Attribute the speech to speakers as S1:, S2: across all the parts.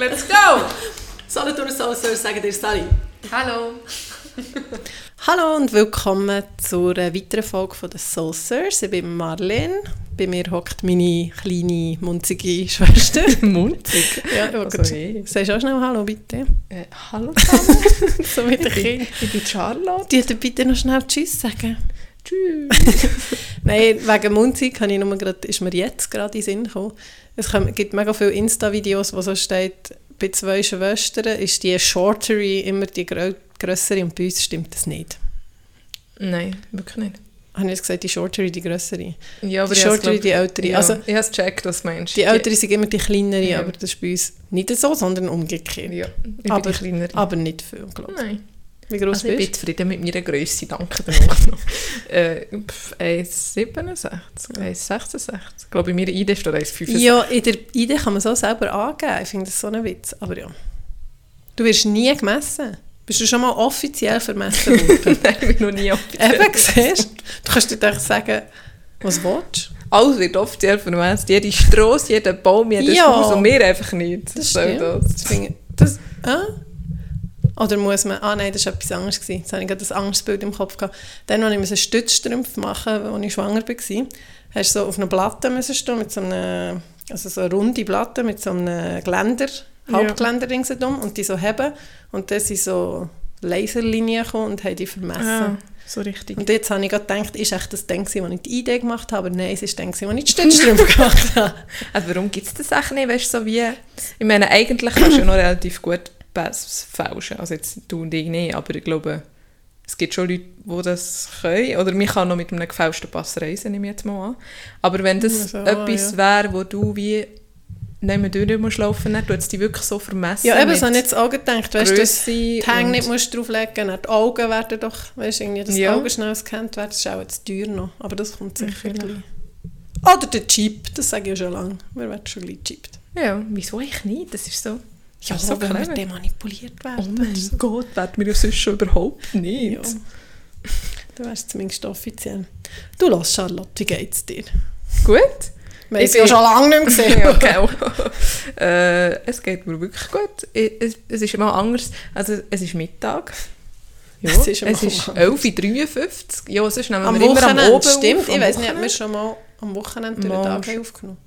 S1: let's go! Solothurn Soulsurf sagen dir Sally.
S2: Hallo.
S1: Hallo und willkommen zur weiteren Folge von der Soul Sirs. Ich bin Marlene. Bei mir hockt meine kleine, munzige Schwester.
S2: Munzig?
S1: Ja, ich
S2: Also, hey.
S1: Sagst du auch schnell Hallo, bitte?
S2: Äh, hallo zusammen.
S1: so mit
S2: bin,
S1: Kindern.
S2: ich bin Charlotte.
S1: Die hätten bitte noch schnell Tschüss sagen.
S2: Tschüss.
S1: Nein, wegen Munzig habe ich nur grad, ist mir jetzt gerade in den Sinn gekommen. Es gibt mega viele Insta-Videos, wo so steht, bei zwei Schwestern ist die Shortery immer die grö grössere und bei uns stimmt das nicht.
S2: Nein, wirklich nicht.
S1: Habe ich jetzt gesagt, die Shortery die grössere?
S2: Ja,
S1: Die
S2: ich hab's,
S1: Shortery
S2: glaub-
S1: die ältere.
S2: Ja,
S1: Also,
S2: ich habe es gecheckt, was meinst.
S1: die ältere sind immer die kleinere,
S2: Ja.
S1: aber das ist bei uns nicht so, sondern umgekehrt.
S2: Ja,
S1: Aber-
S2: die kleinere.
S1: Aber nicht viel, glaube ich.
S2: Nein.
S1: Wie groß
S2: Also ich
S1: bist
S2: bin zufrieden mit meiner Größe, danke dir noch. äh, pff, 1,67, 1,66. Ich glaube, in meiner ID steht 1,65.
S1: Ja, in der Idee kann man so selber angeben. Ich finde das so ein Witz. Aber ja. Du wirst nie gemessen. Bist du schon mal offiziell vermessen worden?
S2: Nein, ich bin noch nie offiziell.
S1: Eben, siehst du? Du kannst dir doch sagen, was willst
S2: Alles wird offiziell vermessen. Jede Strasse, jeder Baum, jedes
S1: Ja.
S2: Haus und wir einfach nicht.
S1: Das stimmt.
S2: das?
S1: Das das, ah? Oder muss man... Ah nein, das war etwas anderes. Gewesen. Jetzt habe ich gerade ein anderes Bild im Kopf gehabt. Dann, als ich einen Stützstrumpf machen musste, als ich schwanger war, hast du so auf einer Platte müssen stehen, mit so einer... Also so eine runde Platte mit so einem Geländer,
S2: Ja.
S1: Hauptgeländer ringsherum und die so heben. Und dann sind so Laserlinien gekommen und haben die vermessen.
S2: Ah, so richtig.
S1: Und jetzt habe ich gerade gedacht, ist echt das Ding, wo ich die Idee gemacht habe, aber nein, es ist das Ding, wo ich die Stützstrümpfe gemacht habe.
S2: Also warum gibt es das echt nicht? Weißt du, so wie... Ich meine, eigentlich kannst du ja noch relativ gut Pass fälschen. Also jetzt du und ich nicht, aber ich glaube, es gibt schon Leute, die das können. Oder man kann noch mit einem gefälschten Pass reisen, nehme ich jetzt mal an. Aber wenn das
S1: Also,
S2: etwas
S1: ja.
S2: wäre, wo du wie nicht mehr durch musst laufen, dann tut es dich wirklich so vermessen.
S1: Ja, eben, so habe ich jetzt auch gedacht, weißt du, dass die Hänge nicht musst drauflegen musst, die Augen werden doch, weißt du, irgendwie, dass
S2: Ja.
S1: die Augen schnell gescannt werden, das ist auch jetzt teuer noch, aber das kommt sicher gleich. Oder der Chip, das sage ich ja schon lange, wir werden schon gleich gechippt.
S2: Ja, wieso eigentlich nicht? Das ist so...
S1: Ja,
S2: ist so
S1: wenn wir
S2: clever.
S1: demanipuliert
S2: Oh
S1: werden.
S2: mein
S1: also.
S2: Gott, werden wir ja sonst schon überhaupt nicht.
S1: Ja. Dann wärst du zumindest offiziell. Du lass Charlotte, wie geht's dir?
S2: Gut.
S1: Wir
S2: Ich
S1: sie ja
S2: bin-
S1: schon lange nicht gesehen.
S2: ja, genau. äh, es geht mir wirklich gut. Ich, es, es ist immer anders. Also, es ist Mittag. Ja,
S1: Es ist
S2: es ist
S1: Abend.
S2: 11.53 Uhr. Ja, sonst nehmen
S1: Am
S2: wir immer am
S1: Wochenende,
S2: Oben
S1: stimmt.
S2: auf,
S1: ich
S2: am
S1: weiß nicht, ob wir
S2: Wochenende.
S1: schon mal am Wochenende
S2: Mal
S1: den Tag aufgenommen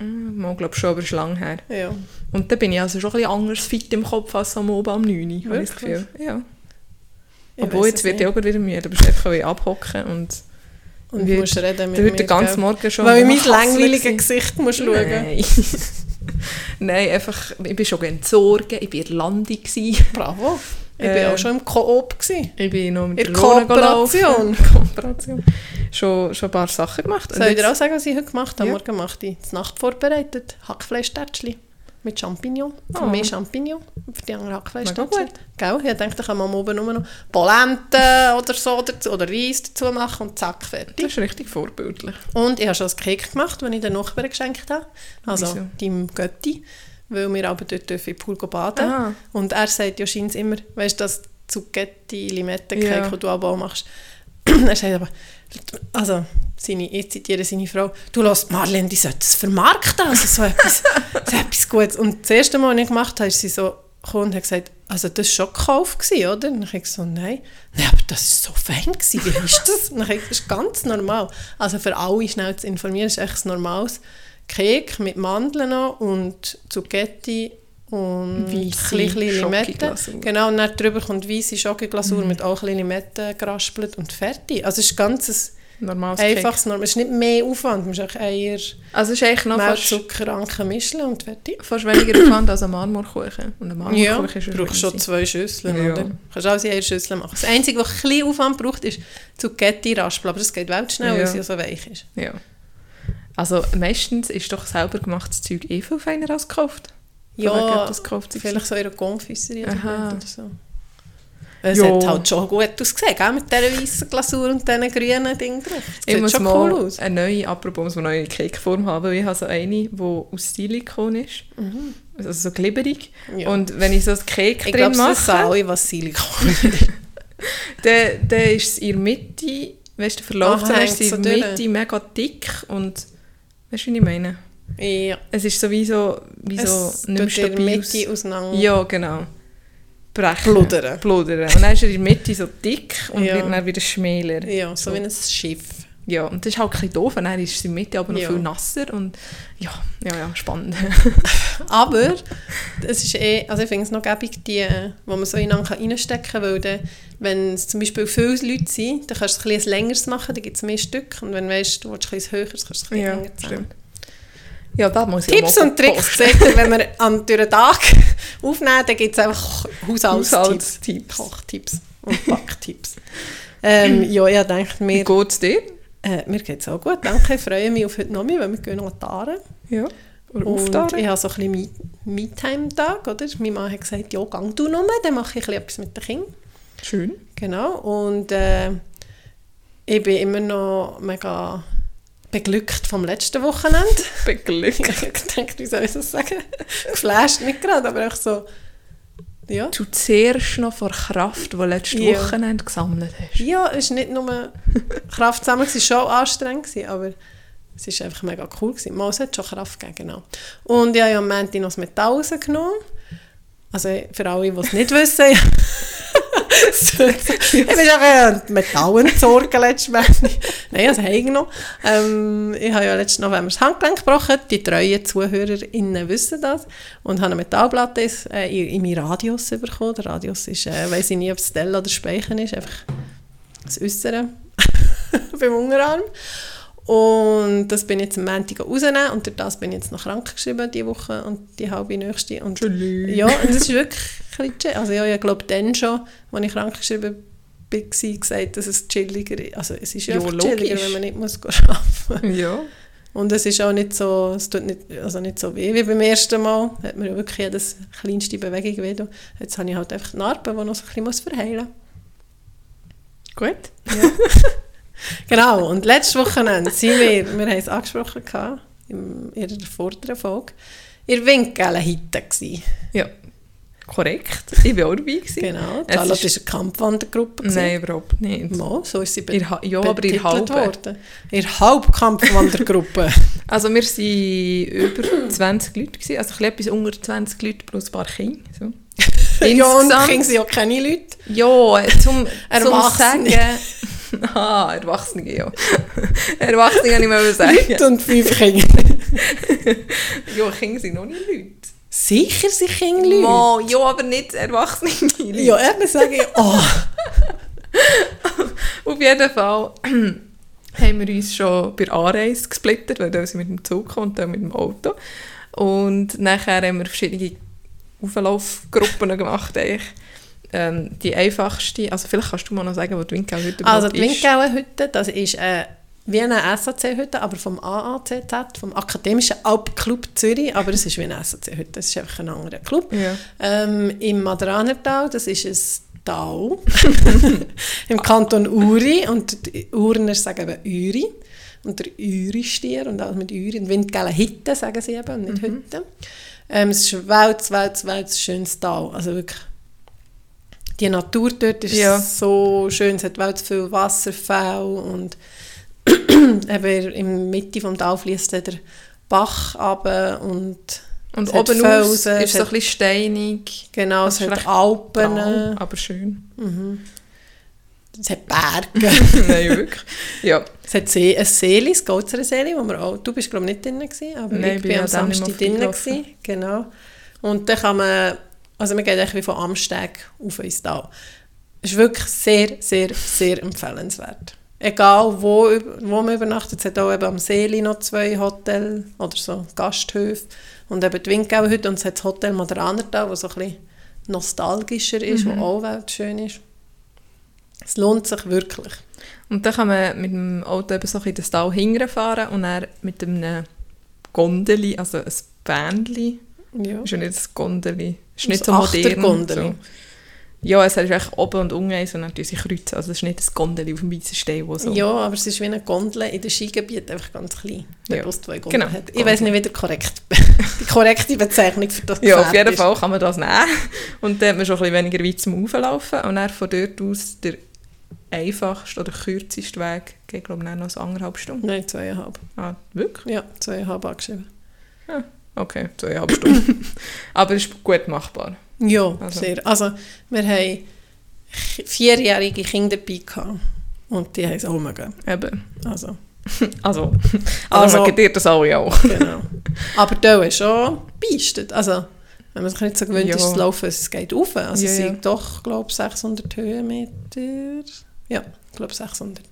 S2: Mm, Mal, glaube schon, aber es ist lang her.
S1: Ja.
S2: Und dann bin ich also schon ein bisschen anders fit im Kopf als am Oben am 9 Uhr, habe ich das? Gefühl. Ja.
S1: Ich
S2: Obwohl, jetzt wird ich auch wieder müde. Du bist einfach abhocken und
S1: Und
S2: Wird-
S1: du musst reden mit mir,
S2: den ganzen? Morgen schon
S1: Weil in mein langweiliges. Gesicht musst schauen.
S2: Nein. Nein, einfach, ich bin schon entsorgen, ich war in Landung.
S1: Bravo. Ich
S2: Äh,
S1: war auch schon im Koop.
S2: Ich bin noch mit
S1: In der Kooperation.
S2: Kooperation. Schon, schon ein paar Sachen gemacht.
S1: Soll ich dir auch sagen, was ich heute gemacht habe?
S2: Ja.
S1: Morgen gemacht ich die Nacht vorbereitet. Hackfleischtätschli mit Champignon.
S2: Oh.
S1: mich Champignon, für die anderen
S2: Mega
S1: Hackfleischtätschli.
S2: gut.
S1: Gell? Ich dachte, ich kann am oben nur noch Polente oder so dazu, oder Reis dazu machen und zack, fertig.
S2: Das ist richtig vorbildlich.
S1: Und ich habe schon ein Cake gemacht, das ich den Nachbarn geschenkt habe. Also
S2: Wieso?
S1: deinem Götti, weil wir aber dort dürfen im Pool baden
S2: Aha.
S1: Und er sagt ja scheint immer, weißt du, das Zucchetti, Limette-Cake,
S2: Ja.
S1: du aber auch machst. er sagt aber, also, seine, ich zitiere seine Frau, du lässt Marlene, die sollte es vermarkten, also so etwas, so etwas Gutes. Und das erste Mal, als ich gemacht habe, ist sie so gekommen und hat gesagt, also das war schon gekauft, gewesen, oder? Und ich habe so, nein. Nein, aber das war so fein, gewesen. wie ist das? Und ich habe, das ist ganz normal. Also für alle schnell zu informieren, ist echt ein normales Cake mit Mandeln noch und Zucchetti und
S2: Weisse
S1: Limette. Genau, und dann drüber kommt weiße Schokoglasur
S2: Mhm.
S1: mit auch ein bisschen Limette geraspelt und fertig. Also es ist ganz
S2: Normales
S1: einfaches, normal. Es ist nicht mehr Aufwand. Man muss Eier,
S2: Also ist eigentlich noch
S1: Mehl,
S2: fast,
S1: Zucker, Anke mischen und fertig.
S2: fast weniger Aufwand als ein Marmorkuchen. Und ein
S1: Ja,
S2: Marmorkuchen
S1: du
S2: ist
S1: brauchst schon zwei Schüsseln,
S2: Ja.
S1: oder? Du kannst alles in einer Schüssel machen. Das Einzige, was ein bisschen Aufwand braucht, ist Zucchetti raspeln. Aber das geht weltschnell, weil
S2: Ja.
S1: es ja so weich ist.
S2: Ja. Also meistens ist doch selber gemachtes Zeug eh viel feiner als gekauft. Wegen,
S1: Ja,
S2: das gekauft
S1: vielleicht so in einer
S2: Aha.
S1: oder so. Es
S2: Ja.
S1: hat halt schon gut ausgesehen, gell? mit dieser weißen Glasur und diesen grünen Ding drauf. Das
S2: Ich muss
S1: schon
S2: mal
S1: cool aus.
S2: eine neue, apropos, muss man eine neue Cakeform haben, ich habe so eine, die aus Silikon ist. Also so glibberig.
S1: Mhm. Ja.
S2: Und wenn ich so ein Cake
S1: Ich
S2: drin
S1: glaube, das wissen
S2: mache,
S1: alle, was Silikon
S2: dann, dann ist es in der Mitte, weißt du, der Verlauf,
S1: Aha,
S2: ist es in
S1: so
S2: der
S1: durch.
S2: Mitte mega dick und weißt du, wie ich meine?
S1: Ja.
S2: Es ist sowieso wie so
S1: es
S2: nicht mehr
S1: tut in der
S2: stabil.
S1: Mitte auseinander.
S2: Ja, genau. Brechen.
S1: Bludern.
S2: Bludern. Und dann ist er in der Mitte so dick und
S1: Ja.
S2: wird dann wieder schmäler.
S1: Ja, so
S2: So.
S1: wie ein Schiff.
S2: Ja, und das ist halt ein bisschen doof. Und dann ist es in der Mitte aber noch
S1: Ja.
S2: viel nasser und ja, ja, ja, spannend.
S1: Aber es ist eh, also ich finde es noch gäbig, die, äh, wo man so ineinander reinstecken kann, weil dann, wenn es zum Beispiel viele Leute sind, dann kannst du ein bisschen längeres machen, dann gibt es mehr Stück und wenn du weißt, du willst ein bisschen höheres, kannst du es ein bisschen
S2: ja,
S1: länger zusammen.
S2: stimmt. Ja, das muss
S1: Tipps und Tricks ihr, wenn wir an durch Tag aufnehmen, dann gibt es einfach Haushaltstipps,
S2: Haushaltstipps.
S1: Kochtipps und Backtipps. ähm, ja, ich denke,
S2: Wie
S1: mir,
S2: geht es dir?
S1: äh, mir geht es auch gut, danke, ich freue mich auf heute Nachmittag, weil wir gehen noch Aare.
S2: Ja. Oder
S1: Und ich habe so ein bisschen Me- Me-Time-Tag, oder? Mein Mann hat gesagt, ja, gang du noch mal, dann mache ich ein bisschen etwas mit den Kindern.
S2: Schön.
S1: Genau, und äh, ich bin immer noch mega beglückt vom letzten Wochenende.
S2: Beglückt.
S1: ich gedacht, wie soll ich das sagen? Geflasht nicht gerade, aber auch so, ja.
S2: Du zehrst noch vor Kraft, die letzte
S1: Ja.
S2: Wochenende gesammelt hast.
S1: Ja, es war nicht nur Kraft zusammen, es war schon anstrengend, gewesen, aber es war einfach mega cool. Gewesen. Mal, es hat schon Kraft gegeben, genau. Und ich habe ja am Montag noch das Metall rausgenommen. Also für alle, die es nicht wissen. Ich bin auch ein Metall entsorgen letztes Mal. Nein, das habe ich noch. Ähm, ich habe ja letzten November das Handgelenk gebrochen. Die treuen ZuhörerInnen wissen das. Und habe eine Metallplatte äh, in, in meinen Radius bekommen. Der Radius ist, äh, weiss ich nicht, ob es Dell oder Speichen ist, einfach das Äußere beim Unterarm. Und das bin ich jetzt am Montag rausnehmen und durch das bin ich jetzt noch krank geschrieben diese Woche und die halbe nächste. Und
S2: Tschüss.
S1: ja, und das ist wirklich chill. Also ja, ich glaube dann schon, als ich krank geschrieben war, gesagt, dass es chilliger ist. Also es ist ja,
S2: Ja,
S1: einfach chilliger, wenn man nicht muss arbeiten
S2: Ja.
S1: Und es ist auch nicht so, es tut nicht, also nicht so weh wie beim ersten Mal. Hat mir ja wirklich jedes kleinste Bewegung weh. Jetzt habe ich halt einfach Narben, die noch so ein bisschen muss verheilen muss.
S2: Gut.
S1: Genau, und letzte Wochenende sind wir, wir haben es angesprochen gehabt, in ihrer vorderen Folge, in Winkelhitte gsi.
S2: Ja. Korrekt. Ich war auch dabei. Gewesen.
S1: Genau, Charlotte
S2: ist-
S1: war eine Kampfwandergruppe. gewesen.
S2: Nein, überhaupt nicht.
S1: Mal, so ist sie be
S2: ja, aber ihr halben.
S1: worden. Ihr Halbkampfwandergruppe.
S2: Also wir waren über 20 Leute, gewesen, also etwas unter 20 Leute plus ein paar Kinder. So.
S1: ja, und
S2: Insgesamt-
S1: Kinder sind ja keine Leute.
S2: Ja, zum, zum. Sagen... Ah, Erwachsene, ja. Erwachsene kann ich mal sagen.
S1: Leute und fünf Kinder.
S2: Ja, Kinder sind noch nicht Leute.
S1: Sicher sind Kinder Leute.
S2: Mo, ja, aber nicht Erwachsene Leute.
S1: Ja, eben sage ich, oh.
S2: Auf jeden Fall haben wir uns schon bei Anreise gesplittert, weil da sind mit dem Zug und dann mit dem Auto. Und nachher haben wir verschiedene Auflaufgruppen gemacht. Eigentlich. Ähm, die einfachste, also vielleicht kannst du mal noch sagen, wo die Winkel heute
S1: Also
S2: überhaupt
S1: die
S2: ist.
S1: Winkelhütte, das ist äh, wie eine SAC-Hütte, aber vom AACZ, vom Akademischen Alpclub Zürich, aber es ist wie eine SAC-Hütte, es ist einfach ein anderer Club.
S2: Ja.
S1: Ähm, Im Madranertal, das ist ein Tal im Kanton Uri und die Urner sagen eben Uri und der Uri-Stier und auch mit Uri und windgelle Hitte sagen sie eben und nicht Hütte. Ähm, es ist ein Welt, Welt, Welt schönes Tal, also wirklich die Natur dort ist
S2: Ja.
S1: so schön, es hat welt viel Wasserfälle und eben in der Mitte vom Tal fließt der Bach runter und
S2: Und oben aus ist
S1: es
S2: so ein bisschen steinig,
S1: genau, es
S2: ist
S1: hat Alpen,
S2: grau, aber schön.
S1: es hat Berge.
S2: Nein, wirklich. Ja,
S1: Es hat See, ein Seeli, das Golzer Seeli, wo wir auch, du bist glaube ich nicht drin gewesen, aber
S2: Nein,
S1: ich
S2: bin
S1: am Samstag drin gewesen, genau. Und dann kann man, also geht eigentlich wie von Amsteg auf ins Tal. Es ist wirklich sehr, sehr, sehr empfehlenswert. Egal wo, wo man übernachtet, es hat auch eben am Seeli noch zwei Hotels oder so Gasthöfe und eben die Winkelhütte und es hat das Hotel Madranertal, das so ein bisschen nostalgischer ist,
S2: Mhm.
S1: wo auch weltschön ist. Es lohnt sich wirklich.
S2: Und dann kann man mit dem Auto eben so in das Tal hinfahren und dann mit einem Gondeli, also ein Bändli,
S1: Ja.
S2: ist ja nicht ein Gondeli, ist nicht
S1: Das
S2: so modern. So. Ja, es ist echt oben und unten tun sie kreuzen. Also es ist nicht ein Gondeli auf dem weißen Stein, wo so...
S1: Ja, aber es ist wie eine Gondel in den Skigebieten, einfach ganz klein. Der
S2: Ja.
S1: bloß zwei Gondeln
S2: Genau,
S1: hat. Ich weiß nicht, wie der korrekt, die korrekte Bezeichnung für das
S2: Ja, auf jeden
S1: ist.
S2: Fall kann man das nehmen. Und dann hat man schon ein bisschen weniger weit zum Auflaufen. Und dann von dort aus der einfachste oder kürzeste Weg geht, glaube ich, noch so anderthalb Stunden.
S1: Nein, zweieinhalb.
S2: Ah, wirklich?
S1: Ja, zweieinhalb angeschrieben.
S2: Ja, okay, zweieinhalb Stunden. Aber es ist gut machbar.
S1: Ja,
S2: Also.
S1: sehr. Also, wir haben vierjährige Kinder dabei gehabt. Und die haben es auch mögen.
S2: Eben.
S1: Also,
S2: Also, also,
S1: Also-
S2: also dir das alle auch.
S1: genau. Aber da ist schon beistet. Also, wenn man sich nicht so gewöhnt
S2: Ja.
S1: ist, zu laufen, es geht rauf. Also,
S2: Ja,
S1: es
S2: ja.
S1: sind doch, glaube ich, 600 Höhenmeter. Ja, ich glaube 600.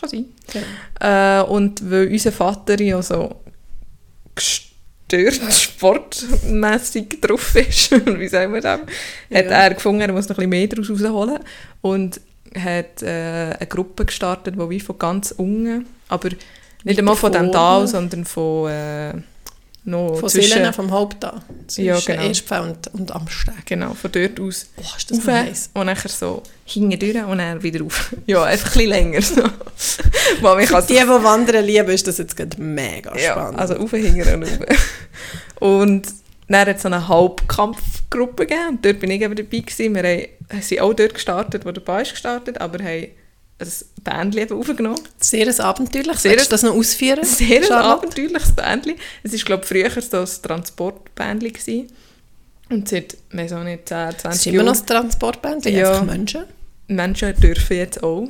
S2: Kann sein.
S1: Genau.
S2: Äh, und weil unser Vater ja so gestört sportmässig drauf ist, wie sagen wir das, hat
S1: Ja.
S2: er gefunden, er muss noch ein bisschen mehr daraus rausholen und hat äh, eine Gruppe gestartet, die wie von ganz unten, aber nicht einmal von dem. Tal, sondern von äh, noch
S1: Von
S2: zwischen,
S1: Silene vom Haupttal. Zwischen
S2: Ja, genau.
S1: Erstpfau und, und Amsteg.
S2: genau, von dort aus
S1: Boah, ist das
S2: rauf
S1: nice.
S2: und nachher so hinten durch und dann wieder auf. ja, einfach ein bisschen länger. So.
S1: Für die, die wandern lieben, ist das jetzt gerade mega
S2: Ja,
S1: spannend.
S2: also rauf, hinten und rauf. Und dann hat es so eine Halbkampfgruppe gegeben dort bin ich eben dabei gewesen. Wir haben, sind auch dort gestartet, wo der Bar ist gestartet, aber haben ein eben aufgenommen.
S1: Sehr ein abenteuerlich.
S2: Sehr
S1: Willst du das noch ausführen?
S2: Sehr ein abenteuerliches Bändchen. Es war, glaube ich, früher so ein Transportbändchen. gewesen. Und seit, weiß auch nicht, 10, 20
S1: Das ist immer noch das Transportband,
S2: Ja.
S1: einfach Menschen.
S2: Menschen dürfen jetzt auch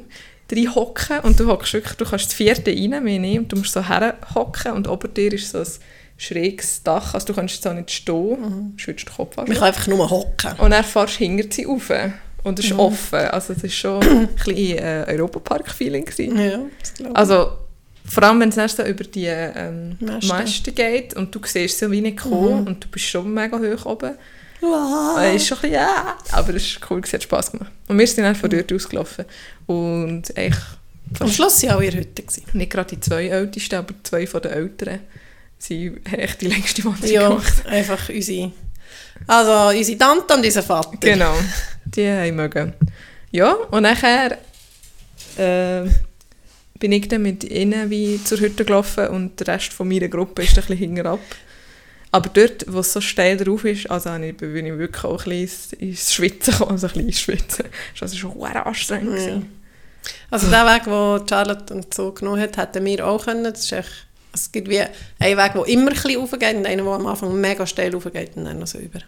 S2: drin hocken und du hockst wirklich, du kannst das vierte rein, nicht, und du musst so herhocken und ober dir ist so ein schräges Dach, also du kannst jetzt auch nicht stehen, mhm. schwitzt den Kopf an.
S1: Man kann einfach nur hocken.
S2: Und dann fährst du hinter sie rauf und es ist offen, also es war schon ein bisschen äh, Europapark-Feeling.
S1: Ja, ich.
S2: Also vor allem, wenn es so über die ähm,
S1: Masten.
S2: Geht und du siehst sie wie nicht kommen und du bist schon mega hoch oben.
S1: Wow.
S2: Es ist schon ein bisschen, ja, aber es ist cool, es hat Spass gemacht. Und wir sind dann von dort ausgelaufen. Und eigentlich
S1: Am Schluss waren in der Hütte.
S2: nicht gerade die zwei Ältesten, aber zwei von den Älteren, sie haben echt die längste Wanderung
S1: Ja,
S2: gemacht.
S1: einfach unsere... Also unsere Tante und unser Vater.
S2: Genau, die haben mögen. Ja, und nachher äh, bin ich dann mit ihnen wie zur Hütte gelaufen und der Rest von meiner Gruppe ist ein bisschen hinterab. Aber dort, wo es so steil drauf ist, also ich- bin ich wirklich auch ein bisschen ins- Schwitzen gekommen, also ein bisschen ins Schwitzen. Das war schon sehr anstrengend.
S1: Ja. Also der Weg, den Charlotte und so genommen hat, hätten wir auch können. Das ist echt, es gibt wie einen Weg, der immer ein bisschen raufgeht und einen, der am Anfang mega steil raufgeht und dann noch so über.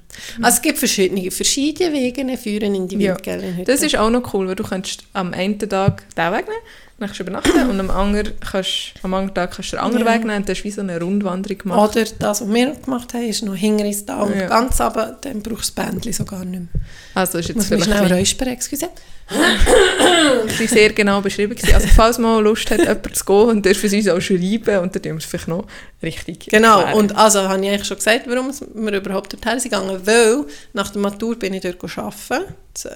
S1: Also es gibt verschiedene, verschiedene Wege führen in die
S2: Ja.
S1: Wildgällenhütte.
S2: Das ist auch noch cool, weil du kannst am einen Tag den Weg nehmen, dann kannst du übernachten und am anderen, kannst, am anderen Tag kannst du den anderen
S1: Ja.
S2: Weg nehmen und das ist wie so eine Rundwanderung gemacht.
S1: Oder das, was wir gemacht haben, ist noch hinter ins Tal und
S2: Ja.
S1: ganz runter, dann brauchst du das Bändchen so gar nicht mehr.
S2: Also ist jetzt
S1: muss
S2: vielleicht
S1: schnell
S2: ein
S1: räuspern, excuse.
S2: Bisschen sehr genau beschrieben gewesen. Also falls mal Lust hat, jemand zu gehen, und dürfen sie uns auch schreiben und dann tun wir es vielleicht noch richtig
S1: Genau,
S2: erklären.
S1: und also habe ich eigentlich schon gesagt, warum wir überhaupt dorthin sind gegangen, weil nach der Matur bin ich dort arbeiten,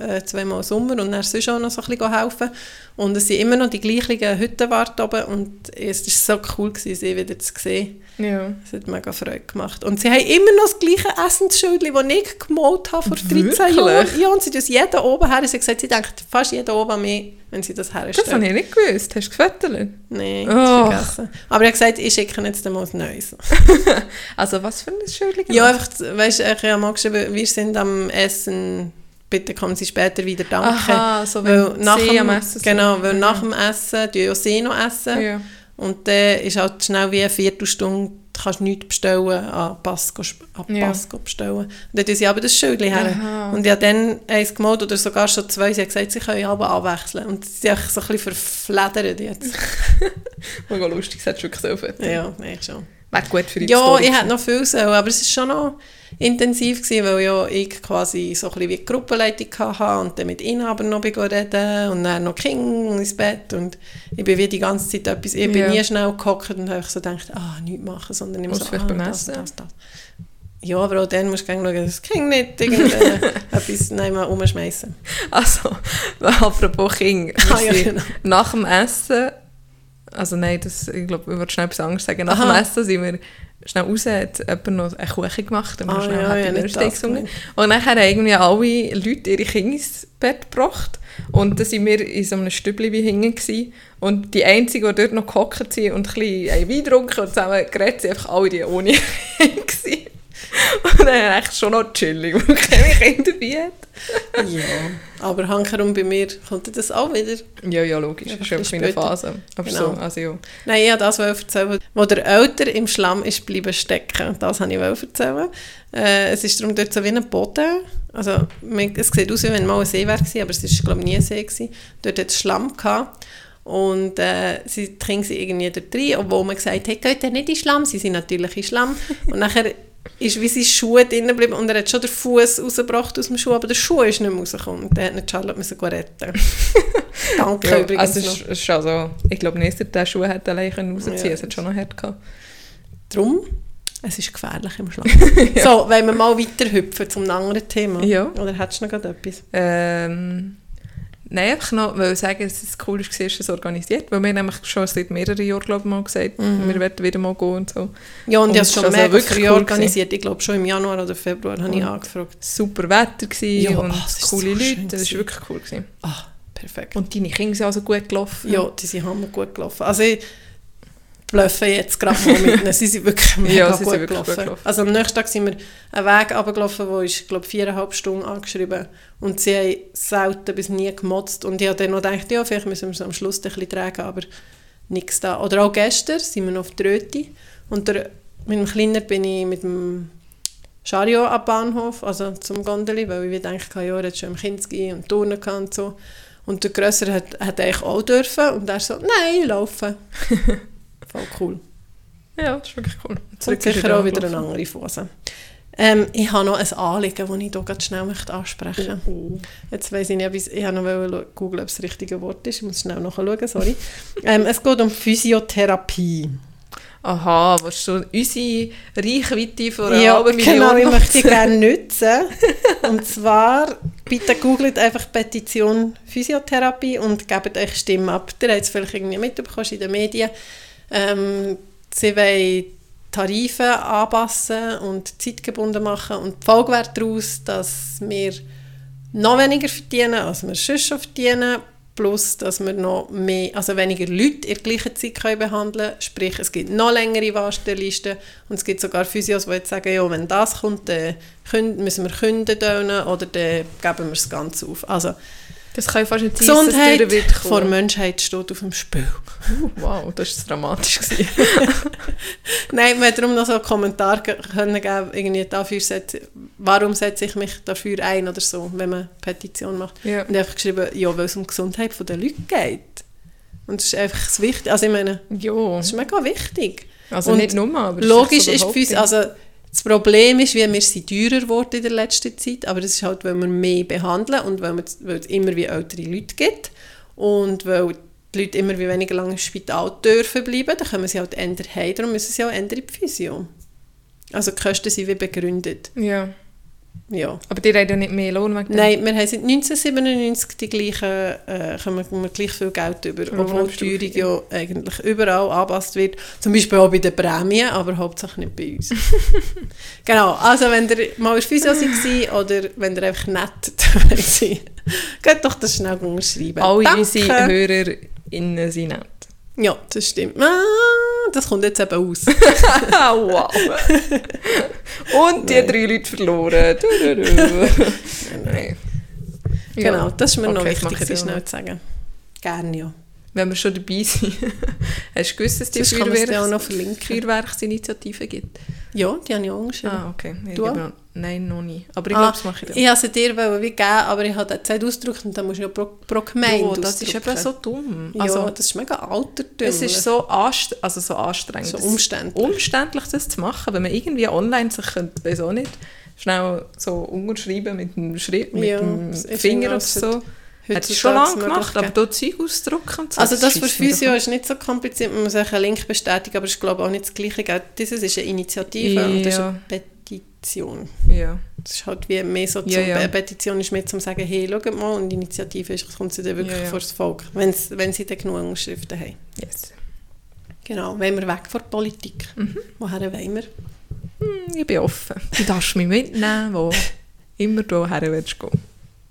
S1: äh, zweimal im Sommer und dann sonst auch noch so ein bisschen helfen und es sind immer noch die gleichen Hüttenwarte oben und es war so cool, gewesen, sie wieder zu sehen.
S2: Ja.
S1: Es hat mega Freude gemacht. Und sie haben immer noch das gleiche Essensschild, das ich gemalt habe vor 13
S2: Wirklich?
S1: Jahren. Ja, und sie tun es jeden oben her. Sie hat gesagt, sie denkt fast jeden oben an mich, wenn sie das herstellen.
S2: Das habe ich nicht gewusst. Hast du gefüttert?
S1: Nein,
S2: Oh.
S1: vergessen. Aber er hat gesagt, ich schicke jetzt mal ein neues.
S2: Also was für ein Schildchen?
S1: Ja, einfach, weißt du, ich habe mal geschrieben, wir sind am Essen, bitte kommen Sie später wieder, danke.
S2: Aha, so
S1: weil nach
S2: sie
S1: dem,
S2: am Essen sind.
S1: Genau, weil
S2: Mhm.
S1: nach dem Essen, die ja sie noch essen.
S2: Ja.
S1: Und dann ist halt schnell wie eine Viertelstunde, kannst nichts bestellen, an Pass, sp- an
S2: Ja.
S1: Pass bestellen. Und dann tun sie aber das Schildchen her.
S2: Aha.
S1: Und ich habe dann eins gemalt, oder sogar schon zwei, sie haben gesagt, sie können aber abwechseln. Und sie einfach so ein bisschen verfledert jetzt.
S2: Mega lustig, das du wirklich so
S1: ja, echt schon.
S2: Wäre gut für die
S1: Ja,
S2: Story
S1: ich hätte noch viel sollen, aber es war schon noch intensiv, gewesen, weil ja ich quasi so ein bisschen wie die Gruppenleitung hatte und dann mit ihnen aber noch reden und dann noch Kinder ins Bett und ich bin wie die ganze Zeit etwas, ich bin
S2: Ja.
S1: nie schnell gehockt und habe so gedacht, ah, nichts machen, sondern immer
S2: Muss
S1: so, ah, das,
S2: Essen?
S1: das, das. Ja, aber auch dann musst du schauen, dass das Kind nicht irgendetwas nehmen, umschmeißen.
S2: Also, apropos King, wir
S1: Ah, ja, genau.
S2: nach dem Essen, also nein, das, ich glaube, ich wollte schnell etwas anderes sagen. Nach
S1: Aha.
S2: dem Essen sind wir schnell raus, hat jemand noch eine Kuchen gemacht und wir
S1: Ah,
S2: schnell
S1: ja,
S2: Happy
S1: ja,
S2: Birthday gesungen. Und dann haben irgendwie alle Leute ihre Kinder ins Bett gebracht und dann sind wir in so einem Stübli wie hinten gewesen. und die Einzigen, die dort noch gehockt sind und ein bisschen Wein getrunken und zusammen geredet sind, einfach alle die ohne Kinder. Und dann echt schon noch chillig, weil keine Kinder dabei hat.
S1: ja, aber hankerum bei mir kommt das auch wieder.
S2: Ja, ja, logisch.
S1: Ja,
S2: Das ist einfach
S1: ein
S2: meine
S1: bisschen
S2: Phase. Aber
S1: Genau.
S2: so, also ja.
S1: Nein, ich wollte das erzählen, wo der Älter im Schlamm ist bleiben stecken. Das wollte ich erzählen. Äh, es ist darum dort so wie ein Boden. Also, man- es sieht aus, wie wenn mal ein See wäre, aber es war, glaube ich, nie ein See. Gewesen. Dort hat es Schlamm gehabt. Und äh, sie Kinder sind irgendwie dort rein, obwohl man gesagt hat, geht ihr nicht in Schlamm? Sie sind natürlich in Schlamm. Und nachher ist wie seine Schuhe drinnen geblieben und er hat schon den Fuß rausgebracht aus dem Schuh, aber der Schuh ist nicht mehr rausgekommen. Und dann hat nicht Charlotte müssen retten. Danke
S2: ja
S1: übrigens
S2: also
S1: noch.
S2: ist, ist also, ich glaube nicht, dass er den Schuh hätte allein können rausziehen
S1: Ja.
S2: Es hat schon noch hart gehabt.
S1: Drum, es ist gefährlich im Schlaf. So, wenn wir mal weiter hüpfen zum anderen Thema.
S2: Ja.
S1: Oder hättest du noch etwas?
S2: Ähm, nein, einfach noch weil sagen, dass es cool ist, dass es organisiert. Weil wir nämlich schon seit mehreren Jahren glaub, ich, mal gesagt,
S1: Mhm.
S2: wir werden wieder mal gehen und so.
S1: Ja, und,
S2: Und
S1: ich habe
S2: es
S1: schon
S2: also
S1: mega
S2: wirklich cool
S1: organisiert. Ich glaube, schon im Januar oder Februar habe ich angefragt.
S2: Super Wetter gewesen
S1: Ja,
S2: und
S1: ist
S2: coole
S1: so
S2: Leute. Das war wirklich cool. Gewesen.
S1: Ah, perfekt.
S2: Und deine Kinder sind also gut gelaufen.
S1: ja, die sind hammer gut gelaufen. Also ich bluffe jetzt gerade mal mit ihnen. Sie sind wirklich mega
S2: Ja,
S1: gut,
S2: wirklich
S1: gelaufen.
S2: gut gelaufen.
S1: Also am nächsten Tag sind wir einen Weg runtergelaufen, der ist, glaube viereinhalb Stunden angeschrieben. Und sie haben selten bis nie gemotzt. Und ich habe dann noch gedacht, ja, vielleicht müssen wir es am Schluss ein bisschen tragen, aber nichts da. Oder auch gestern sind wir noch auf der Röti. Und der, mit dem Kleinen bin ich mit dem Chariot am Bahnhof, also zum Gondeli, weil ich gedacht ja, er hat schon im Kinski und Turnen und so. Und der Grösser hat, hat eigentlich auch dürfen und er so, nein, laufen. Voll cool.
S2: Ja, das ist wirklich cool.
S1: Und
S2: Zurück ist
S1: sicher
S2: er
S1: auch wieder eine andere Phase. Ähm, ich habe noch ein Anliegen, das ich hier ganz schnell möchte ansprechen möchte. Jetzt weiss ich nicht, ob ich, ich habe noch googeln, ob es das richtige Wort ist. Ich muss schnell nachschauen, sorry. ähm, es geht um Physiotherapie.
S2: Aha, was du unsere Reichweite von einer
S1: Ja,
S2: halben
S1: genau, ich möchte gerne nutzen. Und zwar, bitte googelt einfach Petition Physiotherapie und gebt euch Stimme ab. Ihr habt es vielleicht irgendwie mitbekommen in den Medien. Ähm, sie wollen Tarife anpassen und zeitgebunden machen und die Folge wäre daraus, dass wir noch weniger verdienen, als wir sonst schon verdienen, plus dass wir noch mehr, also weniger Leute in der gleichen Zeit können behandeln können. Sprich, es gibt noch längere Wartelisten und es gibt sogar Physios, die jetzt sagen, ja, wenn das kommt, dann müssen wir künden oder dann geben wir das Ganze auf. Also
S2: Das kann ich fast nicht sein, dass es
S1: Gesundheit
S2: durch wird
S1: vor. Menschheit steht auf dem Spiel.
S2: Uh, Wow, das war dramatisch.
S1: Nein, man hat darum noch so einen Kommentar können geben, irgendwie dafür setze, warum setze ich mich dafür ein oder so, wenn man eine Petition macht.
S2: ja.
S1: Und ich habe geschrieben, ja, weil es um die Gesundheit der Leute geht. Und das ist einfach das Wichtige. Also ich meine,
S2: ja,
S1: das ist mega wichtig.
S2: also
S1: Und
S2: nicht nur, aber
S1: Logisch
S2: so
S1: ist für uns, also das Problem ist, wir sind teurer geworden in der letzten Zeit, aber das ist halt, weil wir mehr behandeln und weil, wir, weil es immer wie ältere Leute gibt und weil die Leute immer wie weniger lange im Spital dürfen bleiben, dann können sie halt ändern darum müssen sie auch ändern in die Physio. Also die Kosten sind wie begründet.
S2: Ja,
S1: Ja.
S2: aber die haben ja nicht mehr Lohn wegen.
S1: Nein, wir haben seit 1997 die gleichen, äh, kommen wir gleich viel Geld über, obwohl die
S2: Lohnabstufung,
S1: Teuerung ja eigentlich überall angepasst wird. Zum Beispiel auch bei den Prämien, aber hauptsächlich nicht bei uns. genau, also wenn ihr mal in Physio seid oder wenn ihr einfach nett seid, geht doch das schnell unterschreiben.
S2: Alle
S1: Danke.
S2: unsere HörerInnen sind nett.
S1: Ja, das stimmt. Ah, das kommt jetzt eben aus.
S2: Ah, wow. Und die
S1: Nein.
S2: drei Leute verloren. Du, du, du. Nein. Ja.
S1: Genau, das ist mir noch
S2: Okay, das
S1: wichtig, das schnell
S2: noch.
S1: zu sagen. Gerne, ja.
S2: Wenn wir schon dabei sind, hast du gewusst, dass die
S1: noch
S2: Feuerwerks. Feuerwerksinitiative gibt?
S1: Ja, die habe ich auch geschrieben.
S2: Ah, okay. Ich
S1: Du
S2: noch- Nein, noch nie. Aber ich
S1: Ah,
S2: glaube, das mache ich dann.
S1: Ich wollte sie dir wie geben, aber ich habe Zeit ausgedruckt und dann musst du ja pro, pro Gemeinde
S2: Ja, das ist eben so dumm.
S1: Ja,
S2: Also,
S1: das ist mega altertümlich.
S2: es ist so, anst also so anstrengend.
S1: So
S2: Das-
S1: umständlich.
S2: umständlich, das zu machen. Wenn man irgendwie online sich könnte, weiß auch nicht, schnell so unterschreiben mit dem, Schritt, mit
S1: Ja,
S2: dem
S1: es
S2: Finger oder so. Hat es schon lange gemacht, aber da Zeug ausdrucken und so.
S1: Also das für Physio ist nicht so kompliziert, man muss einen Link bestätigen, aber es ist glaube ich auch nicht das Gleiche. Dieses ist eine Initiative und das ist
S2: Ja.
S1: Petition.
S2: Ja.
S1: Das ist halt wie mehr so,
S2: Ja, ja.
S1: eine Petition ist mehr zum sagen, hey, schaut mal, und die Initiative ist, kommt sie dann wirklich
S2: Ja, ja.
S1: vor das Volk, wenn's, wenn sie dann genug Unterschriften haben.
S2: Yes.
S1: Genau, wollen wir weg von der Politik.
S2: Mhm.
S1: Woher wollen wir?
S2: Hm, Ich bin offen. Du darfst mich mitnehmen, wo immer du her willst gehen.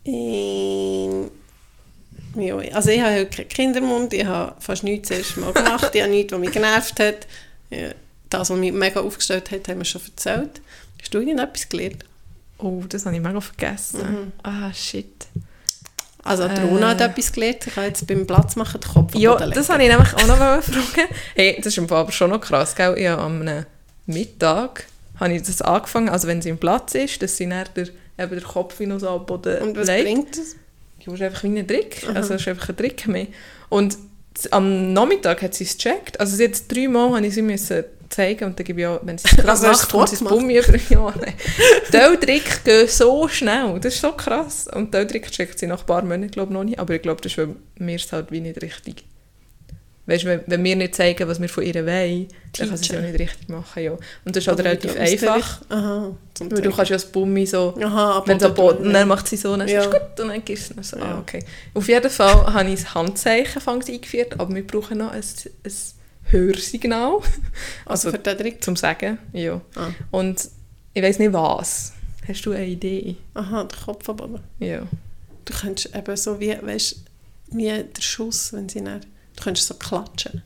S1: Ähm, ja, also ich habe heute keinen Kindermund, ich habe fast nichts das erste Mal gemacht, ich habe nichts, was mich genervt hat. Das, was mich mega aufgestellt hat, haben wir schon erzählt. Hast du irgendetwas gelernt?
S2: Oh, das habe ich mega vergessen.
S1: Mhm.
S2: Ah, shit.
S1: Also die Rona hat
S2: Äh.
S1: etwas gelernt. Ich habe jetzt beim Platz machen den Kopf
S2: Ja, das habe ich nämlich auch noch mal fragen. Hey, das ist im Fall aber schon noch krass, gell? Ich habe am Mittag habe ich das angefangen, also wenn sie im Platz ist, dass sie dann der, eben der Kopf noch so am Boden
S1: Und was
S2: legt.
S1: bringt das?
S2: Das ist einfach wie ein Trick. Also es ist einfach ein Trick mehr. Und am Nachmittag hat sie es gecheckt. Also jetzt dreimal habe ich sie müssen zeigen und dann gebe ich auch, wenn sie es gerade
S1: Also
S2: macht, kommt sie das? Bummi über ja. Diese Tricks gehen so schnell. Das ist so krass. Und diese Trick checkt sie nach ein paar Monaten, glaube noch nicht. Aber ich glaube, das ist, weil wir es halt wie nicht richtig... Weißt du, wenn, wenn wir nicht zeigen, was wir von ihr wollen, dann kann sie es ja
S1: Teachen.
S2: nicht richtig machen. Ja. Und das ist halt
S1: Aber
S2: relativ
S1: geht
S2: einfach.
S1: Aha.
S2: Weil du kannst ja das Bummi so...
S1: Aha,
S2: Wenn so Boden, dann macht sie so, dann
S1: Ja.
S2: ist gut und dann gibst du es so.
S1: Ja.
S2: Ah, okay. Auf jeden Fall habe ich das Handzeichen eingeführt, aber wir brauchen noch ein, ein Hörsignal.
S1: Also für den Trick?
S2: zum Sagen, ja.
S1: Ah.
S2: Und ich weiß nicht was. Hast du eine Idee?
S1: Aha, der Kopf Boden.
S2: Ja.
S1: Du könntest eben so wie, weißt, wie der Schuss, wenn sie dann, du könntest so klatschen.